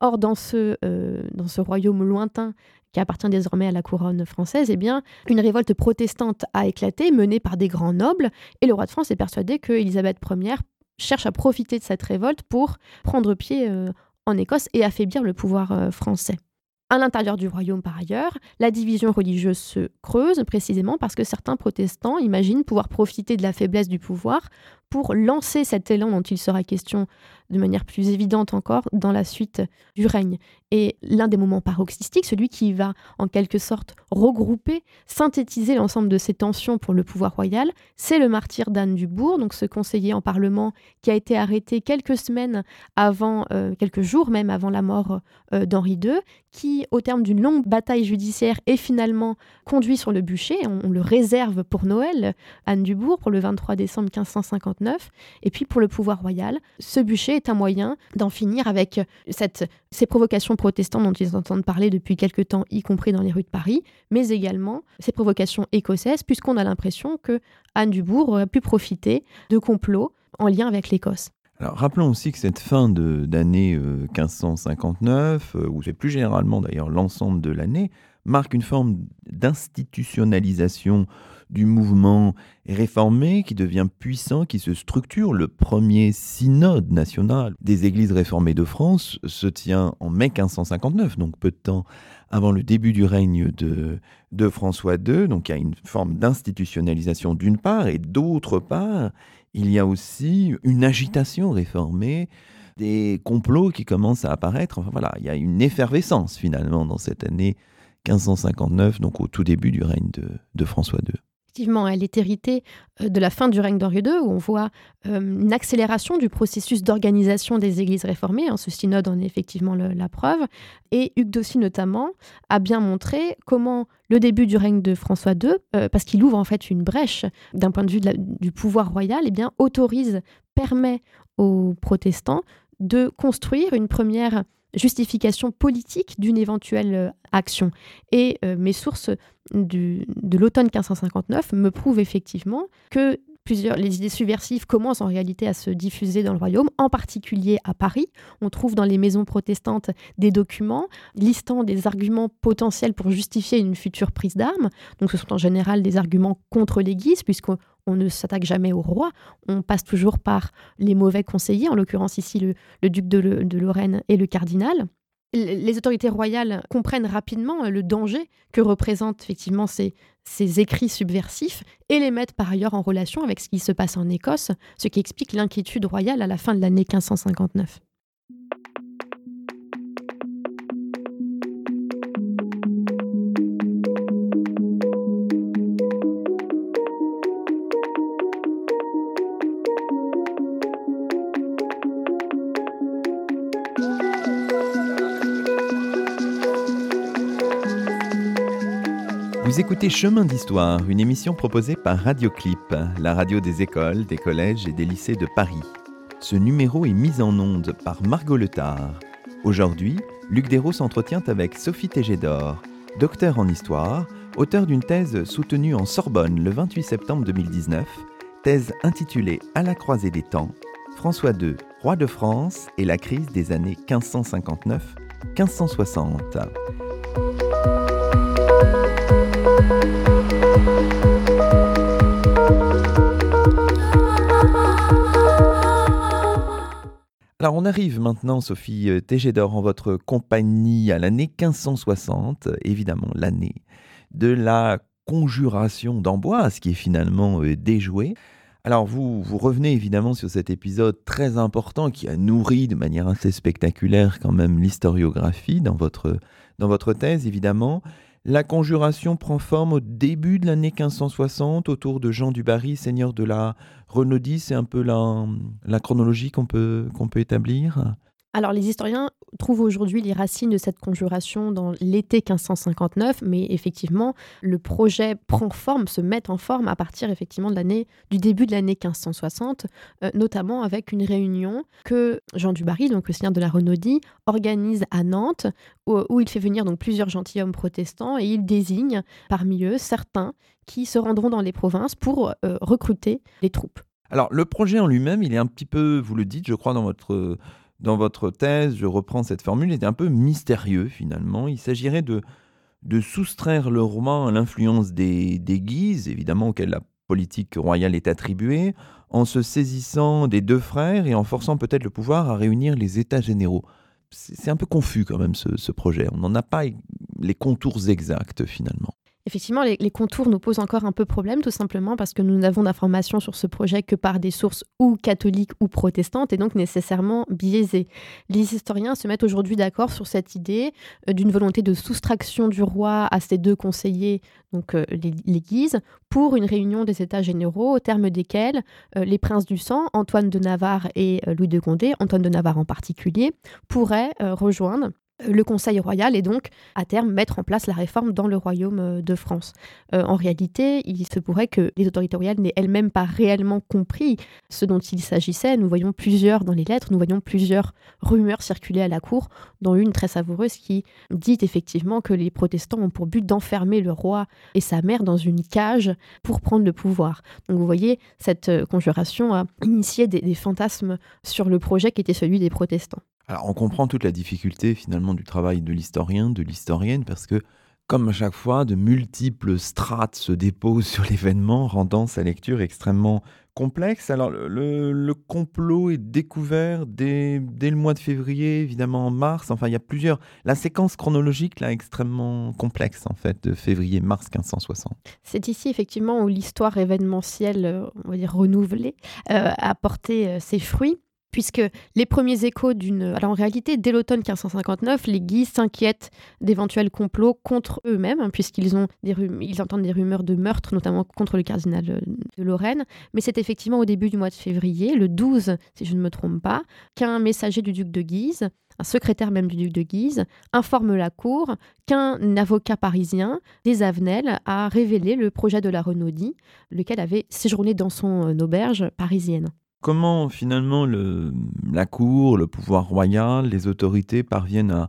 Or, dans ce, euh, dans ce royaume lointain qui appartient désormais à la couronne française, eh bien, une révolte protestante a éclaté, menée par des grands nobles, et le roi de France est persuadé que Élisabeth Ier cherche à profiter de cette révolte pour prendre pied euh, en Écosse et affaiblir le pouvoir français. À l'intérieur du royaume, par ailleurs, la division religieuse se creuse précisément parce que certains protestants imaginent pouvoir profiter de la faiblesse du pouvoir pour lancer cet élan dont il sera question de manière plus évidente encore dans la suite du règne. Et l'un des moments paroxystiques, celui qui va en quelque sorte regrouper, synthétiser l'ensemble de ces tensions pour le pouvoir royal, c'est le martyr d'Anne Dubourg, donc ce conseiller en Parlement qui a été arrêté quelques semaines avant, euh, quelques jours même avant la mort euh, d'Henri II, qui, au terme d'une longue bataille judiciaire, est finalement conduit sur le bûcher. On, le réserve pour Noël, Anne Dubourg, pour le 23 décembre 1559. Et puis pour le pouvoir royal, ce bûcher est un moyen d'en finir avec cette, ces provocations protestantes dont ils entendent parler depuis quelque temps, y compris dans les rues de Paris, mais également ces provocations écossaises, puisqu'on a l'impression que Anne Dubourg aurait pu profiter de complots en lien avec l'Écosse. Alors, rappelons aussi que cette fin d'année 1559, euh, euh, ou c'est plus généralement d'ailleurs l'ensemble de l'année, marque une forme d'institutionnalisation du mouvement réformé qui devient puissant, qui se structure. Le premier synode national des églises réformées de France se tient en mai 1559, donc peu de temps avant le début du règne de, François II. Donc il y a une forme d'institutionnalisation d'une part, et d'autre part, il y a aussi une agitation réformée, des complots qui commencent à apparaître. Enfin voilà, il y a une effervescence finalement dans cette année 1559, donc au tout début du règne de François II. Effectivement, elle est héritée euh, de la fin du règne d'Henri II, où on voit euh, une accélération du processus d'organisation des églises réformées. Hein, ce synode en est effectivement la preuve. Et Hugues Dossy, notamment, a bien montré comment le début du règne de François II, euh, parce qu'il ouvre en fait une brèche d'un point de vue du pouvoir royal, eh bien, autorise, permet aux protestants de construire une première justification politique d'une éventuelle euh, action. Et euh, mes sources de l'automne 1559 me prouvent effectivement que plusieurs, les idées subversives commencent en réalité à se diffuser dans le royaume, en particulier à Paris. On trouve dans les maisons protestantes des documents listant des arguments potentiels pour justifier une future prise d'armes. Donc ce sont en général des arguments contre l'Église, puisqu'on on ne s'attaque jamais au roi, on passe toujours par les mauvais conseillers, en l'occurrence ici le, duc de, Lorraine et le cardinal les autorités royales comprennent rapidement le danger que représentent effectivement ces, ces, écrits subversifs et les mettent par ailleurs en relation avec ce qui se passe en Écosse, ce qui explique l'inquiétude royale à la fin de l'année 1559. Vous écoutez Chemin d'Histoire, une émission proposée par Radioclip, la radio des écoles, des collèges et des lycées de Paris. Ce numéro est mis en onde par Margot Letard. Aujourd'hui, Luc Dérault s'entretient avec Sophie Tégédor, docteur en histoire, auteur d'une thèse soutenue en Sorbonne le 28 septembre 2019, thèse intitulée À la croisée des temps, François II, roi de France et la crise des années 1559-1560. Alors on arrive maintenant, Sophie euh, Tégédor, en votre compagnie à l'année 1560, évidemment l'année de la conjuration d'Amboise, qui est finalement euh, déjouée. Alors vous, vous revenez évidemment sur cet épisode très important qui a nourri de manière assez spectaculaire quand même l'historiographie dans votre, dans votre thèse, évidemment. La conjuration prend forme au début de l'année 1560 autour de Jean du Barry, seigneur de la Renaudie. C'est un peu la, chronologie qu'on peut, qu'on peut établir. Alors les historiens trouvent aujourd'hui les racines de cette conjuration dans l'été 1559, mais effectivement le projet prend forme, se met en forme à partir effectivement de l'année du début de l'année 1560, euh, notamment avec une réunion que Jean du Barry, donc le seigneur de la Renaudie, organise à Nantes, où, il fait venir donc plusieurs gentilshommes protestants et il désigne parmi eux certains qui se rendront dans les provinces pour euh, recruter les troupes. Alors le projet en lui-même, il est un petit peu, vous le dites, je crois, dans votre dans votre thèse, je reprends cette formule, est un peu mystérieux finalement. Il s'agirait de, de soustraire le roman à l'influence des, des Guises, évidemment auxquelles la politique royale est attribuée, en se saisissant des deux frères et en forçant peut-être le pouvoir à réunir les États généraux. C'est un peu confus quand même ce, ce projet. On n'en a pas les contours exacts finalement. Effectivement, les, contours nous posent encore un peu problème, tout simplement parce que nous n'avons d'informations sur ce projet que par des sources ou catholiques ou protestantes, et donc nécessairement biaisées. Les historiens se mettent aujourd'hui d'accord sur cette idée euh, d'une volonté de soustraction du roi à ses deux conseillers, donc euh, l'Église, pour une réunion des États généraux, au terme desquels euh, les princes du sang, Antoine de Navarre et Louis de Condé, Antoine de Navarre en particulier, pourraient rejoindre le Conseil royal et donc à terme mettre en place la réforme dans le royaume euh, de France. Euh, en réalité, il se pourrait que les autorités royales n'aient elles-mêmes pas réellement compris ce dont il s'agissait. Nous voyons plusieurs dans les lettres, nous voyons plusieurs rumeurs circuler à la cour, dont une très savoureuse qui dit effectivement que les protestants ont pour but d'enfermer le roi et sa mère dans une cage pour prendre le pouvoir. Donc vous voyez, cette euh, conjuration a initié des fantasmes sur le projet qui était celui des protestants. Alors on comprend toute la difficulté finalement du travail de l'historien, de l'historienne, parce que comme à chaque fois, de multiples strates se déposent sur l'événement, rendant sa lecture extrêmement complexe. Alors le, complot est découvert dès, le mois de février, évidemment en mars. Enfin, il y a plusieurs. La séquence chronologique là extrêmement complexe en fait de février-mars 1560. C'est ici effectivement où l'histoire événementielle, euh, on va dire renouvelée, euh, a porté euh, ses fruits puisque les premiers échos d'une... Alors en réalité, dès l'automne 1559, les Guises s'inquiètent d'éventuels complots contre eux-mêmes, hein, puisqu'ils ont des ils entendent des rumeurs de meurtre, notamment contre le cardinal euh, de Lorraine. Mais c'est effectivement au début du mois de février, le 12, si je ne me trompe pas, qu'un messager du duc de Guise, un secrétaire même du duc de Guise, informe la cour qu'un avocat parisien, des Avenel, a révélé le projet de la Renaudie, lequel avait séjourné dans son euh, auberge parisienne. Comment finalement le, la cour, le pouvoir royal, les autorités parviennent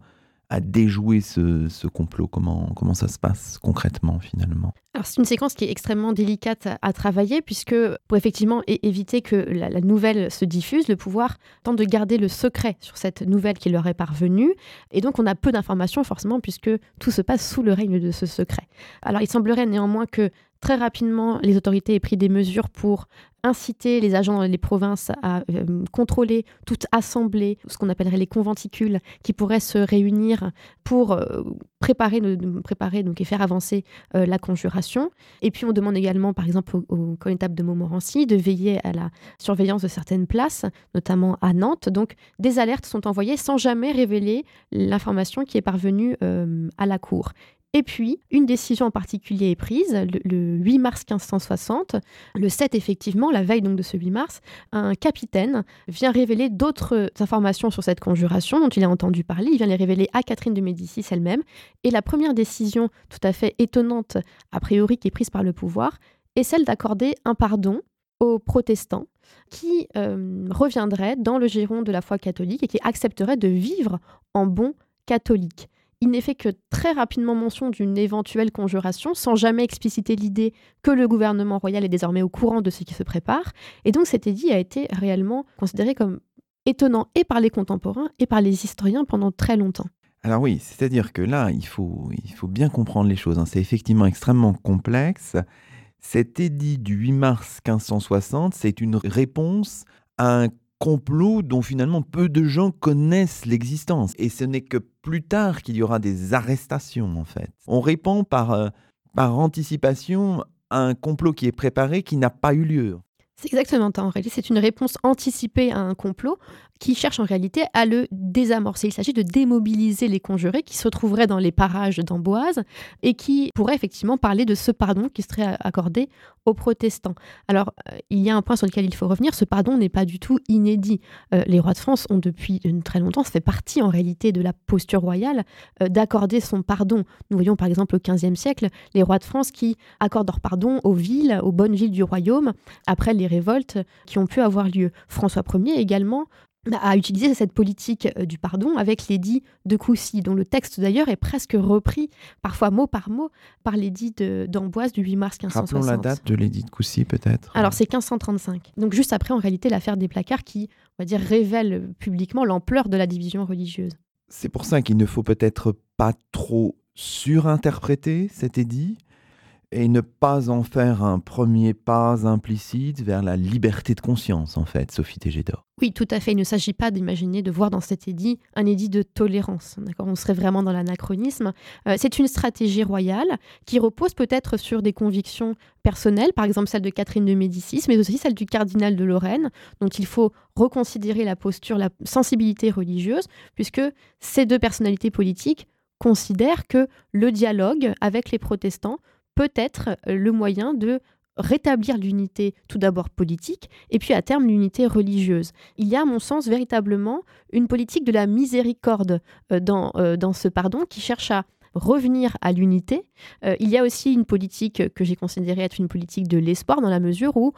à, déjouer ce, complot? Comment, ça se passe concrètement finalement? C'est une séquence qui est extrêmement délicate à, travailler puisque pour effectivement éviter que la, la, nouvelle se diffuse, le pouvoir tente de garder le secret sur cette nouvelle qui leur est parvenue. Et donc on a peu d'informations forcément puisque tout se passe sous le règne de ce secret. Alors il semblerait néanmoins que Très rapidement, les autorités aient pris des mesures pour inciter les agents les provinces à euh, contrôler toute assemblée, ce qu'on appellerait les conventicules, qui pourraient se réunir pour euh, préparer, préparer donc, et faire avancer euh, la conjuration. Et puis on demande également, par exemple, au, au, connétable de Montmorency de veiller à la surveillance de certaines places, notamment à Nantes. Donc des alertes sont envoyées sans jamais révéler l'information qui est parvenue à la cour. Et puis, une décision en particulier est prise le, 8 mars 1560. Le 7, effectivement, la veille donc de ce 8 mars, un capitaine vient révéler d'autres informations sur cette conjuration dont il a entendu parler. Il vient les révéler à Catherine de Médicis elle-même. Et la première décision tout à fait étonnante, a priori, qui est prise par le pouvoir, est celle d'accorder un pardon aux protestants qui euh, reviendraient dans le giron de la foi catholique et qui accepteraient de vivre en bons catholiques il n'est fait que très rapidement mention d'une éventuelle conjuration, sans jamais expliciter l'idée que le gouvernement royal est désormais au courant de ce qui se prépare. Et donc cet édit a été réellement considéré comme étonnant et par les contemporains et par les historiens pendant très longtemps. Alors oui, c'est-à-dire que là, il faut, il faut bien comprendre les choses. Hein. C'est effectivement extrêmement complexe. Cet édit du 8 mars 1560, c'est une réponse à un complot dont finalement peu de gens connaissent l'existence. Et ce n'est que plus tard qu'il y aura des arrestations, en fait. On répond par, euh, par anticipation à un complot qui est préparé qui n'a pas eu lieu. C'est exactement ça. En réalité, c'est une réponse anticipée à un complot qui cherche en réalité à le désamorcer. Il s'agit de démobiliser les conjurés qui se trouveraient dans les parages d'Amboise et qui pourraient effectivement parler de ce pardon qui serait accordé aux protestants. Alors, euh, il y a un point sur lequel il faut revenir, ce pardon n'est pas du tout inédit. Euh, les rois de France ont depuis très longtemps, ça fait partie en réalité de la posture royale, euh, d'accorder son pardon. Nous voyons par exemple au XVe siècle les rois de France qui accordent leur pardon aux villes, aux bonnes villes du royaume, après les révoltes qui ont pu avoir lieu. François Ier également a utilisé cette politique euh, du pardon avec l'édit de Coucy, dont le texte d'ailleurs est presque repris, parfois mot par mot, par l'édit d'Amboise du 8 mars 1560. Rappelons la date de l'édit de Coucy peut-être. Alors c'est 1535. Donc juste après en réalité l'affaire des placards qui, on va dire, révèle publiquement l'ampleur de la division religieuse. C'est pour ça qu'il ne faut peut-être pas trop surinterpréter cet édit? Et ne pas en faire un premier pas implicite vers la liberté de conscience, en fait, Sophie Tégédor. Oui, tout à fait. Il ne s'agit pas d'imaginer, de voir dans cet édit un édit de tolérance. D'accord? On serait vraiment dans l'anachronisme. Euh, c'est une stratégie royale qui repose peut-être sur des convictions personnelles, par exemple celle de Catherine de Médicis, mais aussi celle du cardinal de Lorraine, dont il faut reconsidérer la posture, la sensibilité religieuse, puisque ces deux personnalités politiques considèrent que le dialogue avec les protestants peut être le moyen de rétablir l'unité tout d'abord politique et puis à terme l'unité religieuse. Il y a à mon sens véritablement une politique de la miséricorde euh, dans, euh, dans ce pardon qui cherche à revenir à l'unité. Euh, il y a aussi une politique que j'ai considérée être une politique de l'espoir dans la mesure où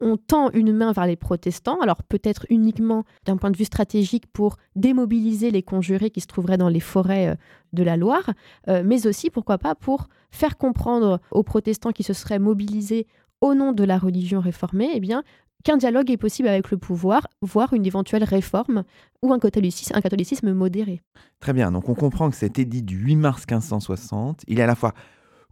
on tend une main vers les protestants, alors peut-être uniquement d'un point de vue stratégique pour démobiliser les conjurés qui se trouveraient dans les forêts de la Loire, mais aussi, pourquoi pas, pour faire comprendre aux protestants qui se seraient mobilisés au nom de la religion réformée, eh bien, qu'un dialogue est possible avec le pouvoir, voire une éventuelle réforme ou un catholicisme, un catholicisme modéré. Très bien, donc on comprend que cet édit du 8 mars 1560, il est à la fois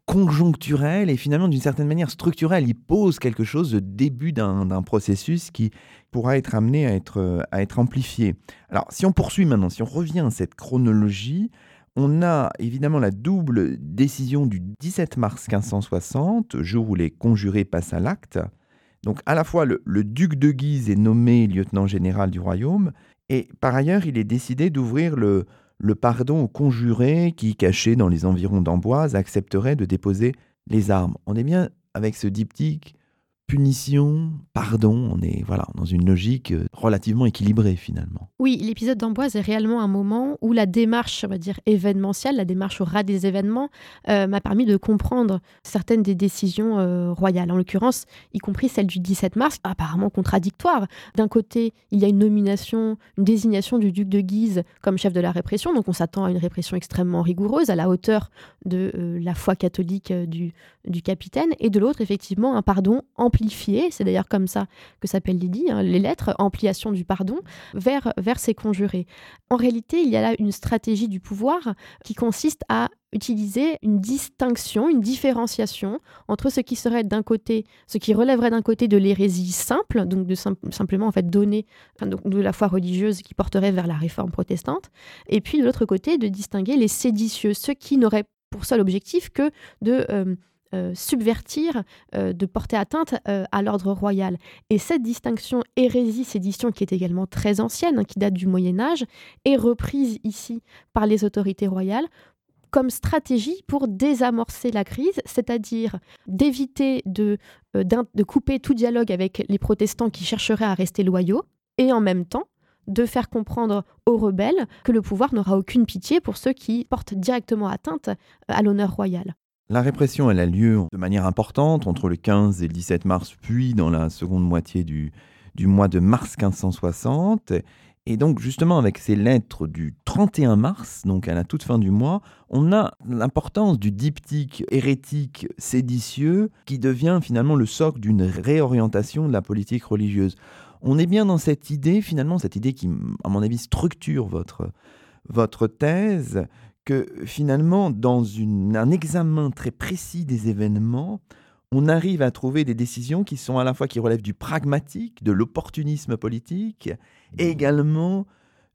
conjoncturel et finalement d'une certaine manière structurel. Il pose quelque chose, de début d'un processus qui pourra être amené à être, à être amplifié. Alors si on poursuit maintenant, si on revient à cette chronologie, on a évidemment la double décision du 17 mars 1560, jour où les conjurés passent à l'acte. Donc à la fois le, duc de Guise est nommé lieutenant général du royaume, et par ailleurs il est décidé d'ouvrir le, le pardon aux conjurés qui, cachés dans les environs d'Amboise, accepteraient de déposer les armes. On est bien avec ce diptyque punition, pardon, on est voilà dans une logique euh, relativement équilibrée finalement. Oui, l'épisode d'Amboise est réellement un moment où la démarche, on va dire événementielle, la démarche au ras des événements, euh, m'a permis de comprendre certaines des décisions euh, royales. En l'occurrence, y compris celle du 17 mars, apparemment contradictoire. D'un côté, il y a une nomination, une désignation du duc de Guise comme chef de la répression, donc on s'attend à une répression extrêmement rigoureuse, à la hauteur de la foi catholique du, du capitaine, et de l'autre, effectivement, un pardon en c'est d'ailleurs comme ça que s'appellent les, hein, les lettres, ampliation du pardon, vers, vers ces conjurés. En réalité, il y a là une stratégie du pouvoir qui consiste à utiliser une distinction, une différenciation entre ce qui serait d'un côté, ce qui relèverait d'un côté de l'hérésie simple, donc de simplement en fait donner donc de la foi religieuse qui porterait vers la réforme protestante, et puis de l'autre côté de distinguer les séditieux, ceux qui n'auraient pour seul objectif que de euh, euh, subvertir, euh, de porter atteinte euh, à l'ordre royal. Et cette distinction hérésie-sédition, qui est également très ancienne, hein, qui date du Moyen Âge, est reprise ici par les autorités royales comme stratégie pour désamorcer la crise, c'est-à-dire d'éviter de, de couper tout dialogue avec les protestants qui chercheraient à rester loyaux, et en même temps de faire comprendre aux rebelles que le pouvoir n'aura aucune pitié pour ceux qui portent directement atteinte à l'honneur royal. La répression, elle a lieu de manière importante entre le 15 et le 17 mars, puis dans la seconde moitié du, du mois de mars 1560. Et donc, justement, avec ces lettres du 31 mars, donc à la toute fin du mois, on a l'importance du diptyque hérétique séditieux qui devient finalement le socle d'une réorientation de la politique religieuse. On est bien dans cette idée, finalement, cette idée qui, à mon avis, structure votre, votre thèse, que finalement, dans un examen très précis des événements, on arrive à trouver des décisions qui sont à la fois qui relèvent du pragmatique, de l'opportunisme politique, et également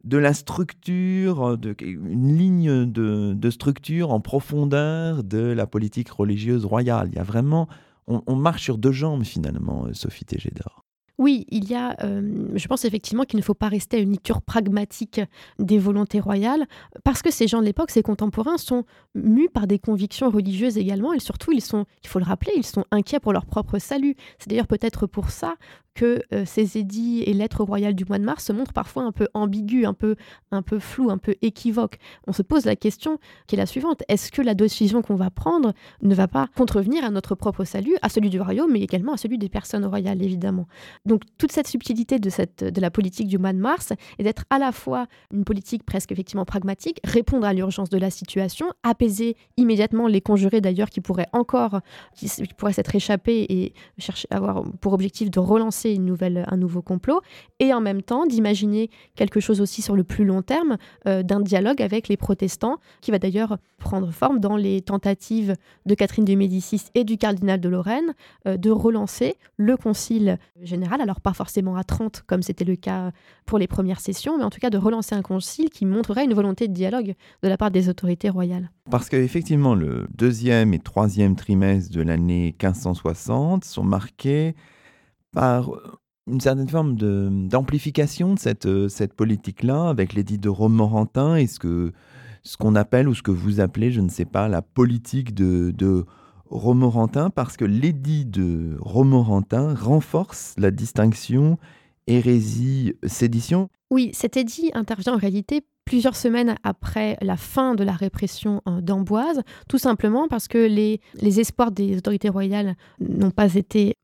de la structure, de, une ligne de, structure en profondeur de la politique religieuse royale. Il y a vraiment, on, on marche sur deux jambes finalement, Sophie Tégédor. Oui, il y a, euh, je pense effectivement qu'il ne faut pas rester à une lecture pragmatique des volontés royales, parce que ces gens de l'époque, ces contemporains, sont mus par des convictions religieuses également, et surtout, ils sont, il faut le rappeler, ils sont inquiets pour leur propre salut. C'est d'ailleurs peut-être pour ça que euh, ces édits et lettres royales du mois de mars se montrent parfois un peu ambigus, un peu, un peu flous, un peu équivoques. On se pose la question qui est la suivante est-ce que la décision qu'on va prendre ne va pas contrevenir à notre propre salut, à celui du royaume, mais également à celui des personnes royales, évidemment? Donc toute cette subtilité de, cette, de la politique du mois de mars est d'être à la fois une politique presque effectivement pragmatique, répondre à l'urgence de la situation, apaiser immédiatement les conjurés d'ailleurs qui pourraient encore, qui, pourraient s'être échappés et chercher avoir pour objectif de relancer une nouvelle, un nouveau complot, et en même temps d'imaginer quelque chose aussi sur le plus long terme euh, d'un dialogue avec les protestants, qui va d'ailleurs prendre forme dans les tentatives de Catherine de Médicis et du cardinal de Lorraine euh, de relancer le concile général, alors pas forcément à 30 comme c'était le cas pour les premières sessions, mais en tout cas de relancer un concile qui montrerait une volonté de dialogue de la part des autorités royales. Parce qu'effectivement, le deuxième et troisième trimestre de l'année 1560 sont marqués par une certaine forme d'amplification de, cette, euh, cette politique-là, avec l'édit de Romorantin et ce que ce qu'on appelle ou ce que vous appelez, je ne sais pas, la politique de, de Romorantin, parce que l'édit de Romorantin renforce la distinction hérésie-sédition. Oui, cet édit intervient en réalité plusieurs semaines après la fin de la répression euh, d'Amboise, tout simplement parce que les, les espoirs des autorités royales n'ont pas été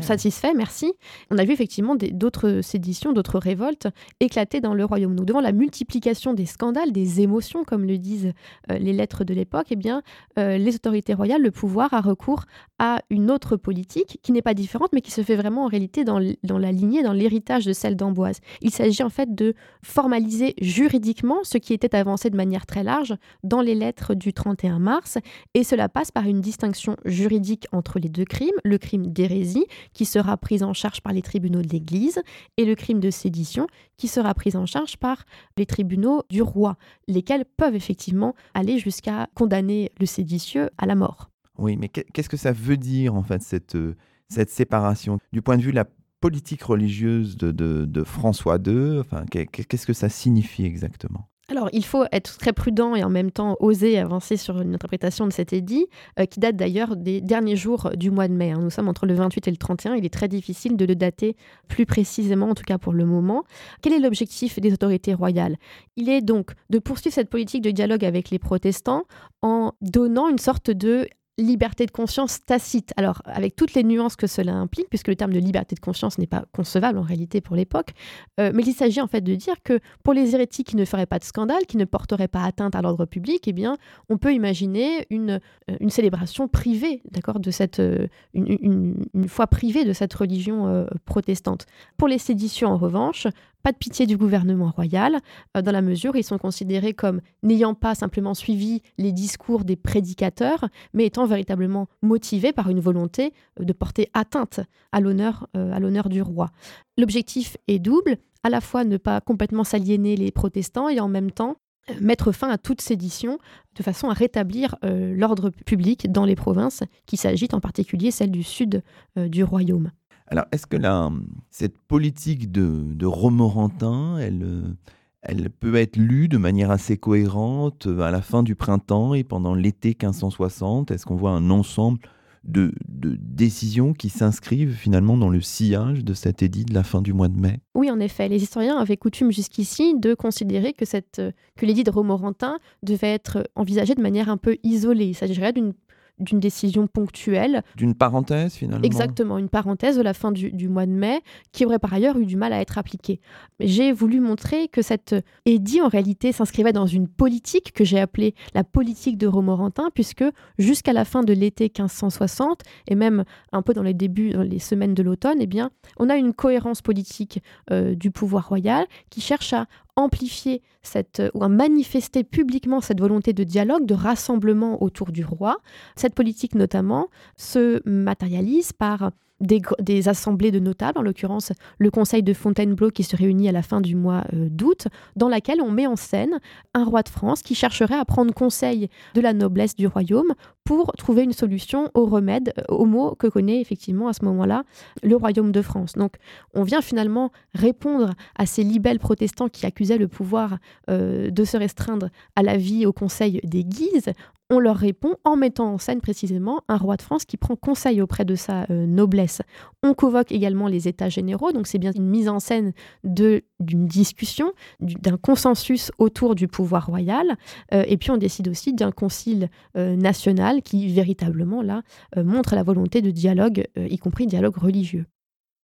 satisfaits. merci. On a vu effectivement d'autres séditions, d'autres révoltes éclater dans le royaume. Donc devant la multiplication des scandales, des émotions, comme le disent euh, les lettres de l'époque, eh bien, euh, les autorités royales, le pouvoir a recours à une autre politique qui n'est pas différente, mais qui se fait vraiment en réalité dans, dans la lignée, dans l'héritage de celle d'Amboise. Il s'agit en fait de formaliser juridiquement ce qui était avancé de manière très large dans les lettres du 31 mars, et cela passe par une distinction juridique entre les deux crimes, le crime d'hérésie, qui sera pris en charge par les tribunaux de l'Église, et le crime de sédition, qui sera pris en charge par les tribunaux du roi, lesquels peuvent effectivement aller jusqu'à condamner le séditieux à la mort. Oui, mais qu'est-ce que ça veut dire en fait cette, euh, cette séparation? Du point de vue de la politique religieuse de, François II enfin, Qu'est-ce que ça signifie exactement? Alors, il faut être très prudent et en même temps oser avancer sur une interprétation de cet édit, euh, qui date d'ailleurs des derniers jours du mois de mai. Hein. Nous sommes entre le 28 et le 31. Il est très difficile de le dater plus précisément, en tout cas pour le moment. Quel est l'objectif des autorités royales? Il est donc de poursuivre cette politique de dialogue avec les protestants en donnant une sorte de liberté de conscience tacite. Alors, avec toutes les nuances que cela implique, puisque le terme de liberté de conscience n'est pas concevable en réalité pour l'époque, euh, mais il s'agit en fait de dire que pour les hérétiques qui ne feraient pas de scandale, qui ne porteraient pas atteinte à l'ordre public, eh bien, on peut imaginer une, euh, une célébration privée, d'accord, de cette, euh, une, une, foi privée de cette religion protestante. Pour les séditions, en revanche, pas de pitié du gouvernement royal, euh, dans la mesure où ils sont considérés comme n'ayant pas simplement suivi les discours des prédicateurs, mais étant véritablement motivés par une volonté euh, de porter atteinte à l'honneur euh, à l'honneur du roi. L'objectif est double, à la fois ne pas complètement s'aliéner les protestants et en même temps mettre fin à toute sédition de façon à rétablir l'ordre public dans les provinces qui s'agitent, en particulier celle du sud du royaume. Alors, est-ce que la, cette politique de, de Romorantin, elle, elle peut être lue de manière assez cohérente à la fin du printemps et pendant l'été 1560 Est-ce qu'on voit un ensemble de, de décisions qui s'inscrivent finalement dans le sillage de cet édit de la fin du mois de mai? Oui, en effet. Les historiens avaient coutume jusqu'ici de considérer que, cette, que l'édit de Romorantin devait être envisagé de manière un peu isolée. Il s'agirait d'une d'une décision ponctuelle. D'une parenthèse finalement Exactement, une parenthèse de la fin du, mois de mai qui aurait par ailleurs eu du mal à être appliquée. J'ai voulu montrer que cet édit en réalité s'inscrivait dans une politique que j'ai appelée la politique de Romorantin puisque jusqu'à la fin de l'été 1560 et même un peu dans les débuts, dans les semaines de l'automne, eh bien, on a une cohérence politique euh, du pouvoir royal qui cherche à amplifier cette, ou à manifester publiquement cette volonté de dialogue, de rassemblement autour du roi. Cette politique notamment se matérialise par des, assemblées de notables, en l'occurrence le conseil de Fontainebleau qui se réunit à la fin du mois euh, d'août, dans laquelle on met en scène un roi de France qui chercherait à prendre conseil de la noblesse du royaume pour trouver une solution au remède, euh, au mot que connaît effectivement à ce moment-là le royaume de France. Donc on vient finalement répondre à ces libelles protestants qui accusaient le pouvoir euh, de se restreindre à la vie au conseil des Guises on leur répond en mettant en scène précisément un roi de France qui prend conseil auprès de sa euh, noblesse. On convoque également les États généraux, donc c'est bien une mise en scène d'une discussion, d'un consensus autour du pouvoir royal, euh, et puis on décide aussi d'un concile euh, national qui véritablement là montre la volonté de dialogue, y compris dialogue religieux.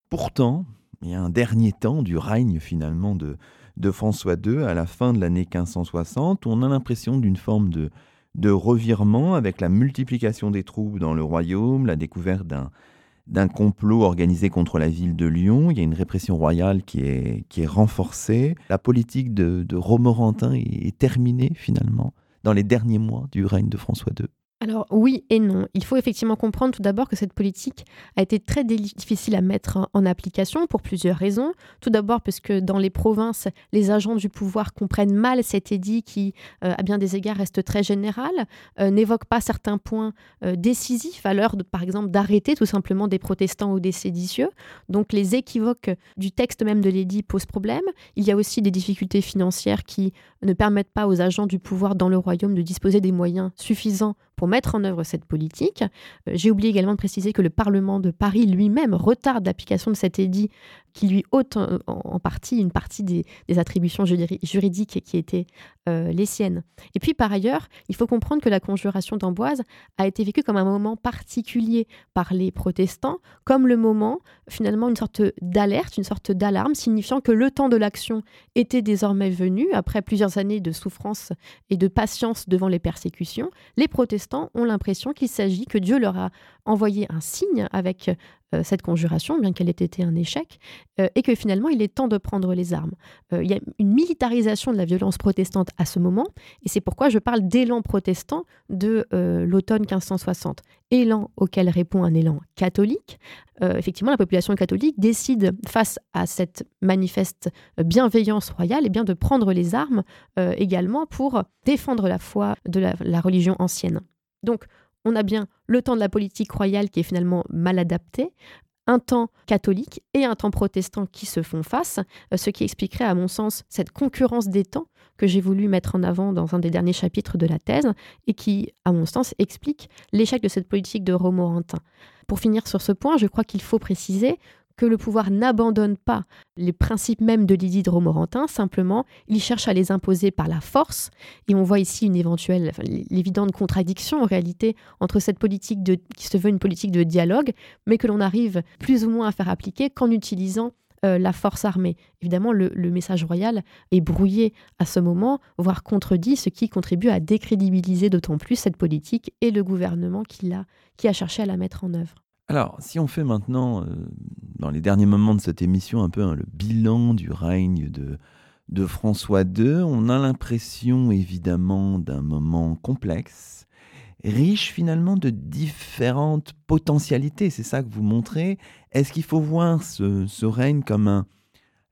Pourtant, il y a un dernier temps du règne finalement de, de François II à la fin de l'année 1560, où on a l'impression d'une forme de, de revirement avec la multiplication des troupes dans le royaume, la découverte d'un d'un complot organisé contre la ville de Lyon. Il y a une répression royale qui est, qui est renforcée. La politique de, de Romorantin est terminée finalement dans les derniers mois du règne de François II. Alors oui et non. Il faut effectivement comprendre tout d'abord que cette politique a été très difficile à mettre en application pour plusieurs raisons. Tout d'abord parce que dans les provinces, les agents du pouvoir comprennent mal cet édit qui, euh, à bien des égards, reste très général, euh, n'évoque pas certains points euh, décisifs à l'heure, par exemple, d'arrêter tout simplement des protestants ou des séditieux. Donc les équivoques du texte même de l'édit posent problème. Il y a aussi des difficultés financières qui ne permettent pas aux agents du pouvoir dans le royaume de disposer des moyens suffisants pour mettre en œuvre cette politique. Euh, j'ai oublié également de préciser que le Parlement de Paris lui-même retarde l'application de cet édit qui lui ôte en, partie une partie des, attributions juridiques qui étaient euh, les siennes. Et puis par ailleurs, il faut comprendre que la conjuration d'Amboise a été vécue comme un moment particulier par les protestants, comme le moment finalement une sorte d'alerte, une sorte d'alarme, signifiant que le temps de l'action était désormais venu, après plusieurs années de souffrance et de patience devant les persécutions. Les protestants ont l'impression qu'il s'agit que Dieu leur a envoyé un signe avec euh, cette conjuration, bien qu'elle ait été un échec, euh, et que finalement il est temps de prendre les armes. Euh, il y a une militarisation de la violence protestante à ce moment, et c'est pourquoi je parle d'élan protestant de l'automne 1560. Élan auquel répond un élan catholique. effectivement, la population catholique décide, face à cette manifeste bienveillance royale, eh bien, de prendre les armes également pour défendre la foi de la religion ancienne. Donc, on a bien le temps de la politique royale qui est finalement mal adapté, un temps catholique et un temps protestant qui se font face, euh, ce qui expliquerait à mon sens cette concurrence des temps que j'ai voulu mettre en avant dans un des derniers chapitres de la thèse et qui, à mon sens, explique l'échec de cette politique de Romorantin. Pour finir sur ce point, je crois qu'il faut préciser que le pouvoir n'abandonne pas les principes même de Lydie de Romorantin, simplement il cherche à les imposer par la force. Et on voit ici une éventuelle, l'évidente contradiction en réalité entre cette politique qui se veut une politique de dialogue, mais que l'on arrive plus ou moins à faire appliquer qu'en utilisant euh, la force armée. Évidemment, le, message royal est brouillé à ce moment, voire contredit, ce qui contribue à décrédibiliser d'autant plus cette politique et le gouvernement qui a, qui a cherché à la mettre en œuvre. Alors, si on fait maintenant, euh, dans les derniers moments de cette émission, un peu hein, le bilan du règne de, de François II, on a l'impression évidemment d'un moment complexe, riche finalement de différentes potentialités. C'est ça que vous montrez. Est-ce qu'il faut voir ce, ce règne comme un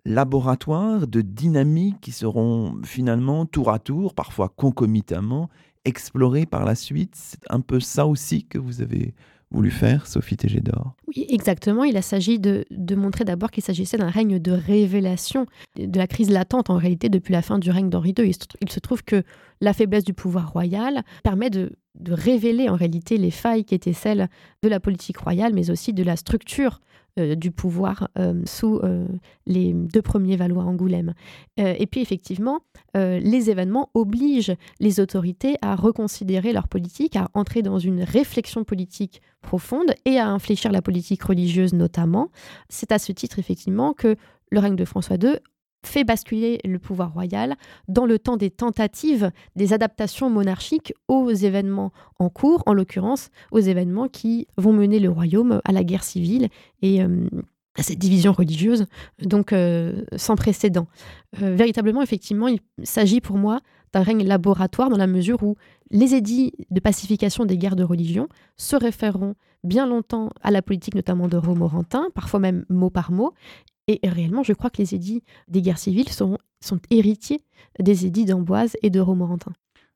laboratoire de dynamiques qui seront finalement tour à tour, parfois concomitamment, explorées par la suite? C'est un peu ça aussi que vous avez voulu faire, Sophie Tégédor Oui, exactement. Il s'agit de, de, montrer d'abord qu'il s'agissait d'un règne de révélation de la crise latente en réalité depuis la fin du règne d'Henri II. Il se trouve que la faiblesse du pouvoir royal permet de, de révéler en réalité les failles qui étaient celles de la politique royale, mais aussi de la structure du pouvoir euh, sous euh, les deux premiers Valois Angoulême. et puis effectivement, les événements obligent les autorités à reconsidérer leur politique, à entrer dans une réflexion politique profonde et à infléchir la politique religieuse notamment. C'est à ce titre effectivement que le règne de François II fait basculer le pouvoir royal dans le temps des tentatives, des adaptations monarchiques aux événements en cours, en l'occurrence aux événements qui vont mener le royaume à la guerre civile et euh, à cette division religieuse, donc euh, sans précédent. Euh, véritablement, effectivement, il s'agit pour moi d'un règne laboratoire dans la mesure où les édits de pacification des guerres de religion se référeront bien longtemps à la politique notamment de Romorantin, parfois même mot par mot, et, réellement, je crois que les édits des guerres civiles sont, sont héritiers des édits d'Amboise et de Romorantin.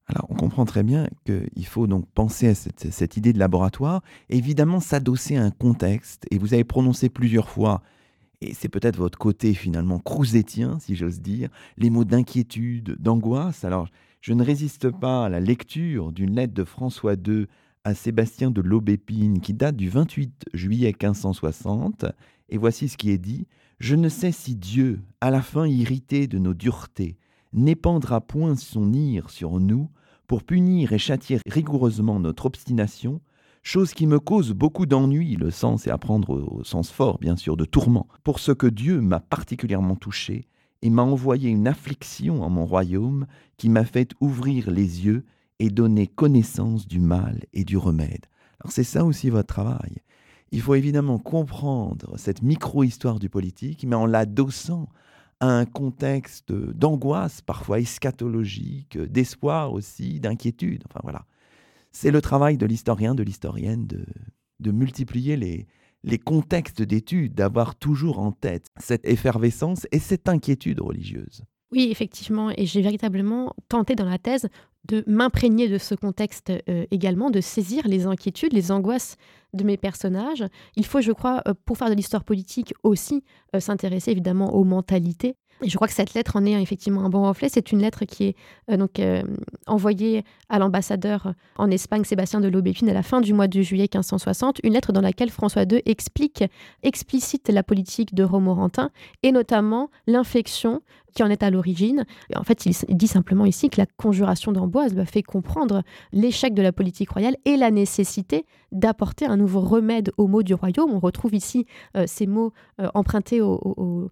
Alors, on comprend très bien qu'il faut donc penser à cette, cette idée de laboratoire, évidemment s'adosser à un contexte, et vous avez prononcé plusieurs fois, et c'est peut-être votre côté finalement crousétien, si j'ose dire, les mots d'inquiétude, d'angoisse. Alors, je ne résiste pas à la lecture d'une lettre de François II à Sébastien de l'Aubépine qui date du 28 juillet 1560, et voici ce qui est dit. Je ne sais si Dieu, à la fin irrité de nos duretés, n'épandra point son ire sur nous pour punir et châtier rigoureusement notre obstination, chose qui me cause beaucoup d'ennui, le sens est à prendre au sens fort, bien sûr, de tourment, pour ce que Dieu m'a particulièrement touché et m'a envoyé une affliction en mon royaume qui m'a fait ouvrir les yeux et donner connaissance du mal et du remède. Alors c'est ça aussi votre travail. Il faut évidemment comprendre cette micro-histoire du politique, mais en l'adossant à un contexte d'angoisse, parfois eschatologique, d'espoir aussi, d'inquiétude. Enfin voilà. C'est le travail de l'historien, de l'historienne de, de multiplier les, les contextes d'études, d'avoir toujours en tête cette effervescence et cette inquiétude religieuse. Oui, effectivement, et j'ai véritablement tenté dans la thèse de m'imprégner de ce contexte euh, également, de saisir les inquiétudes, les angoisses de mes personnages. Il faut, je crois, euh, pour faire de l'histoire politique aussi, euh, s'intéresser évidemment aux mentalités. Et je crois que cette lettre en est effectivement un bon reflet. C'est une lettre qui est donc envoyée à l'ambassadeur en Espagne, Sébastien de Lobépine, à la fin du mois de juillet 1560. Une lettre dans laquelle François II explique, explicite la politique de Romorantin et notamment l'infection qui en est à l'origine. En fait, il dit simplement ici que la conjuration d'Amboise a fait comprendre l'échec de la politique royale et la nécessité d'apporter un nouveau remède aux maux du royaume. On retrouve ici euh, ces mots euh, empruntés au,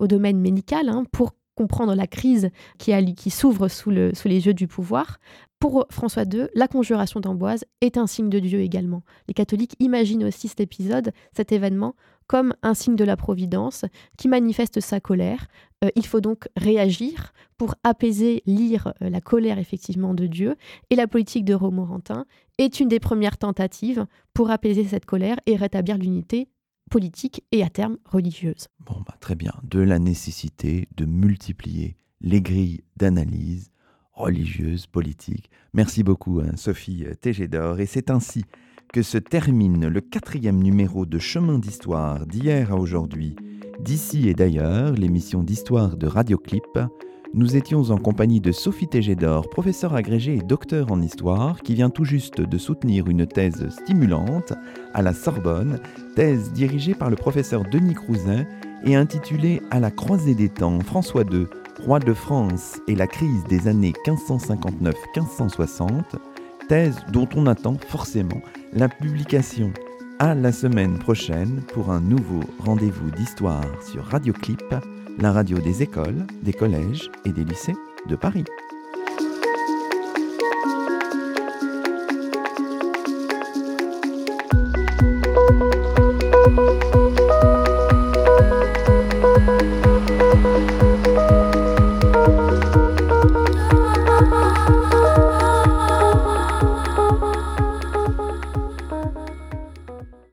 domaine médical hein, pour comprendre la crise qui, qui s'ouvre sous, sous les yeux du pouvoir. Pour François II, la conjuration d'Amboise est un signe de Dieu également. Les catholiques imaginent aussi cet épisode, cet événement, comme un signe de la Providence qui manifeste sa colère. Euh, il faut donc réagir pour apaiser, lire euh, la colère effectivement de Dieu. Et la politique de Romorantin est une des premières tentatives pour apaiser cette colère et rétablir l'unité politique et à terme religieuse. Bon, bah, très bien. De la nécessité de multiplier les grilles d'analyse religieuse, politique. Merci beaucoup, hein, Sophie Tégédor. Et c'est ainsi que se termine le quatrième numéro de Chemin d'Histoire d'hier à aujourd'hui. D'ici et d'ailleurs, l'émission d'histoire de Radioclip, nous étions en compagnie de Sophie Tégédor, professeure agrégée et docteur en histoire, qui vient tout juste de soutenir une thèse stimulante à la Sorbonne, thèse dirigée par le professeur Denis Crouzin et intitulée À la croisée des temps, François II, roi de France et la crise des années 1559-1560, thèse dont on attend forcément la publication à la semaine prochaine pour un nouveau rendez-vous d'histoire sur Radio Clip, la radio des écoles, des collèges et des lycées de Paris.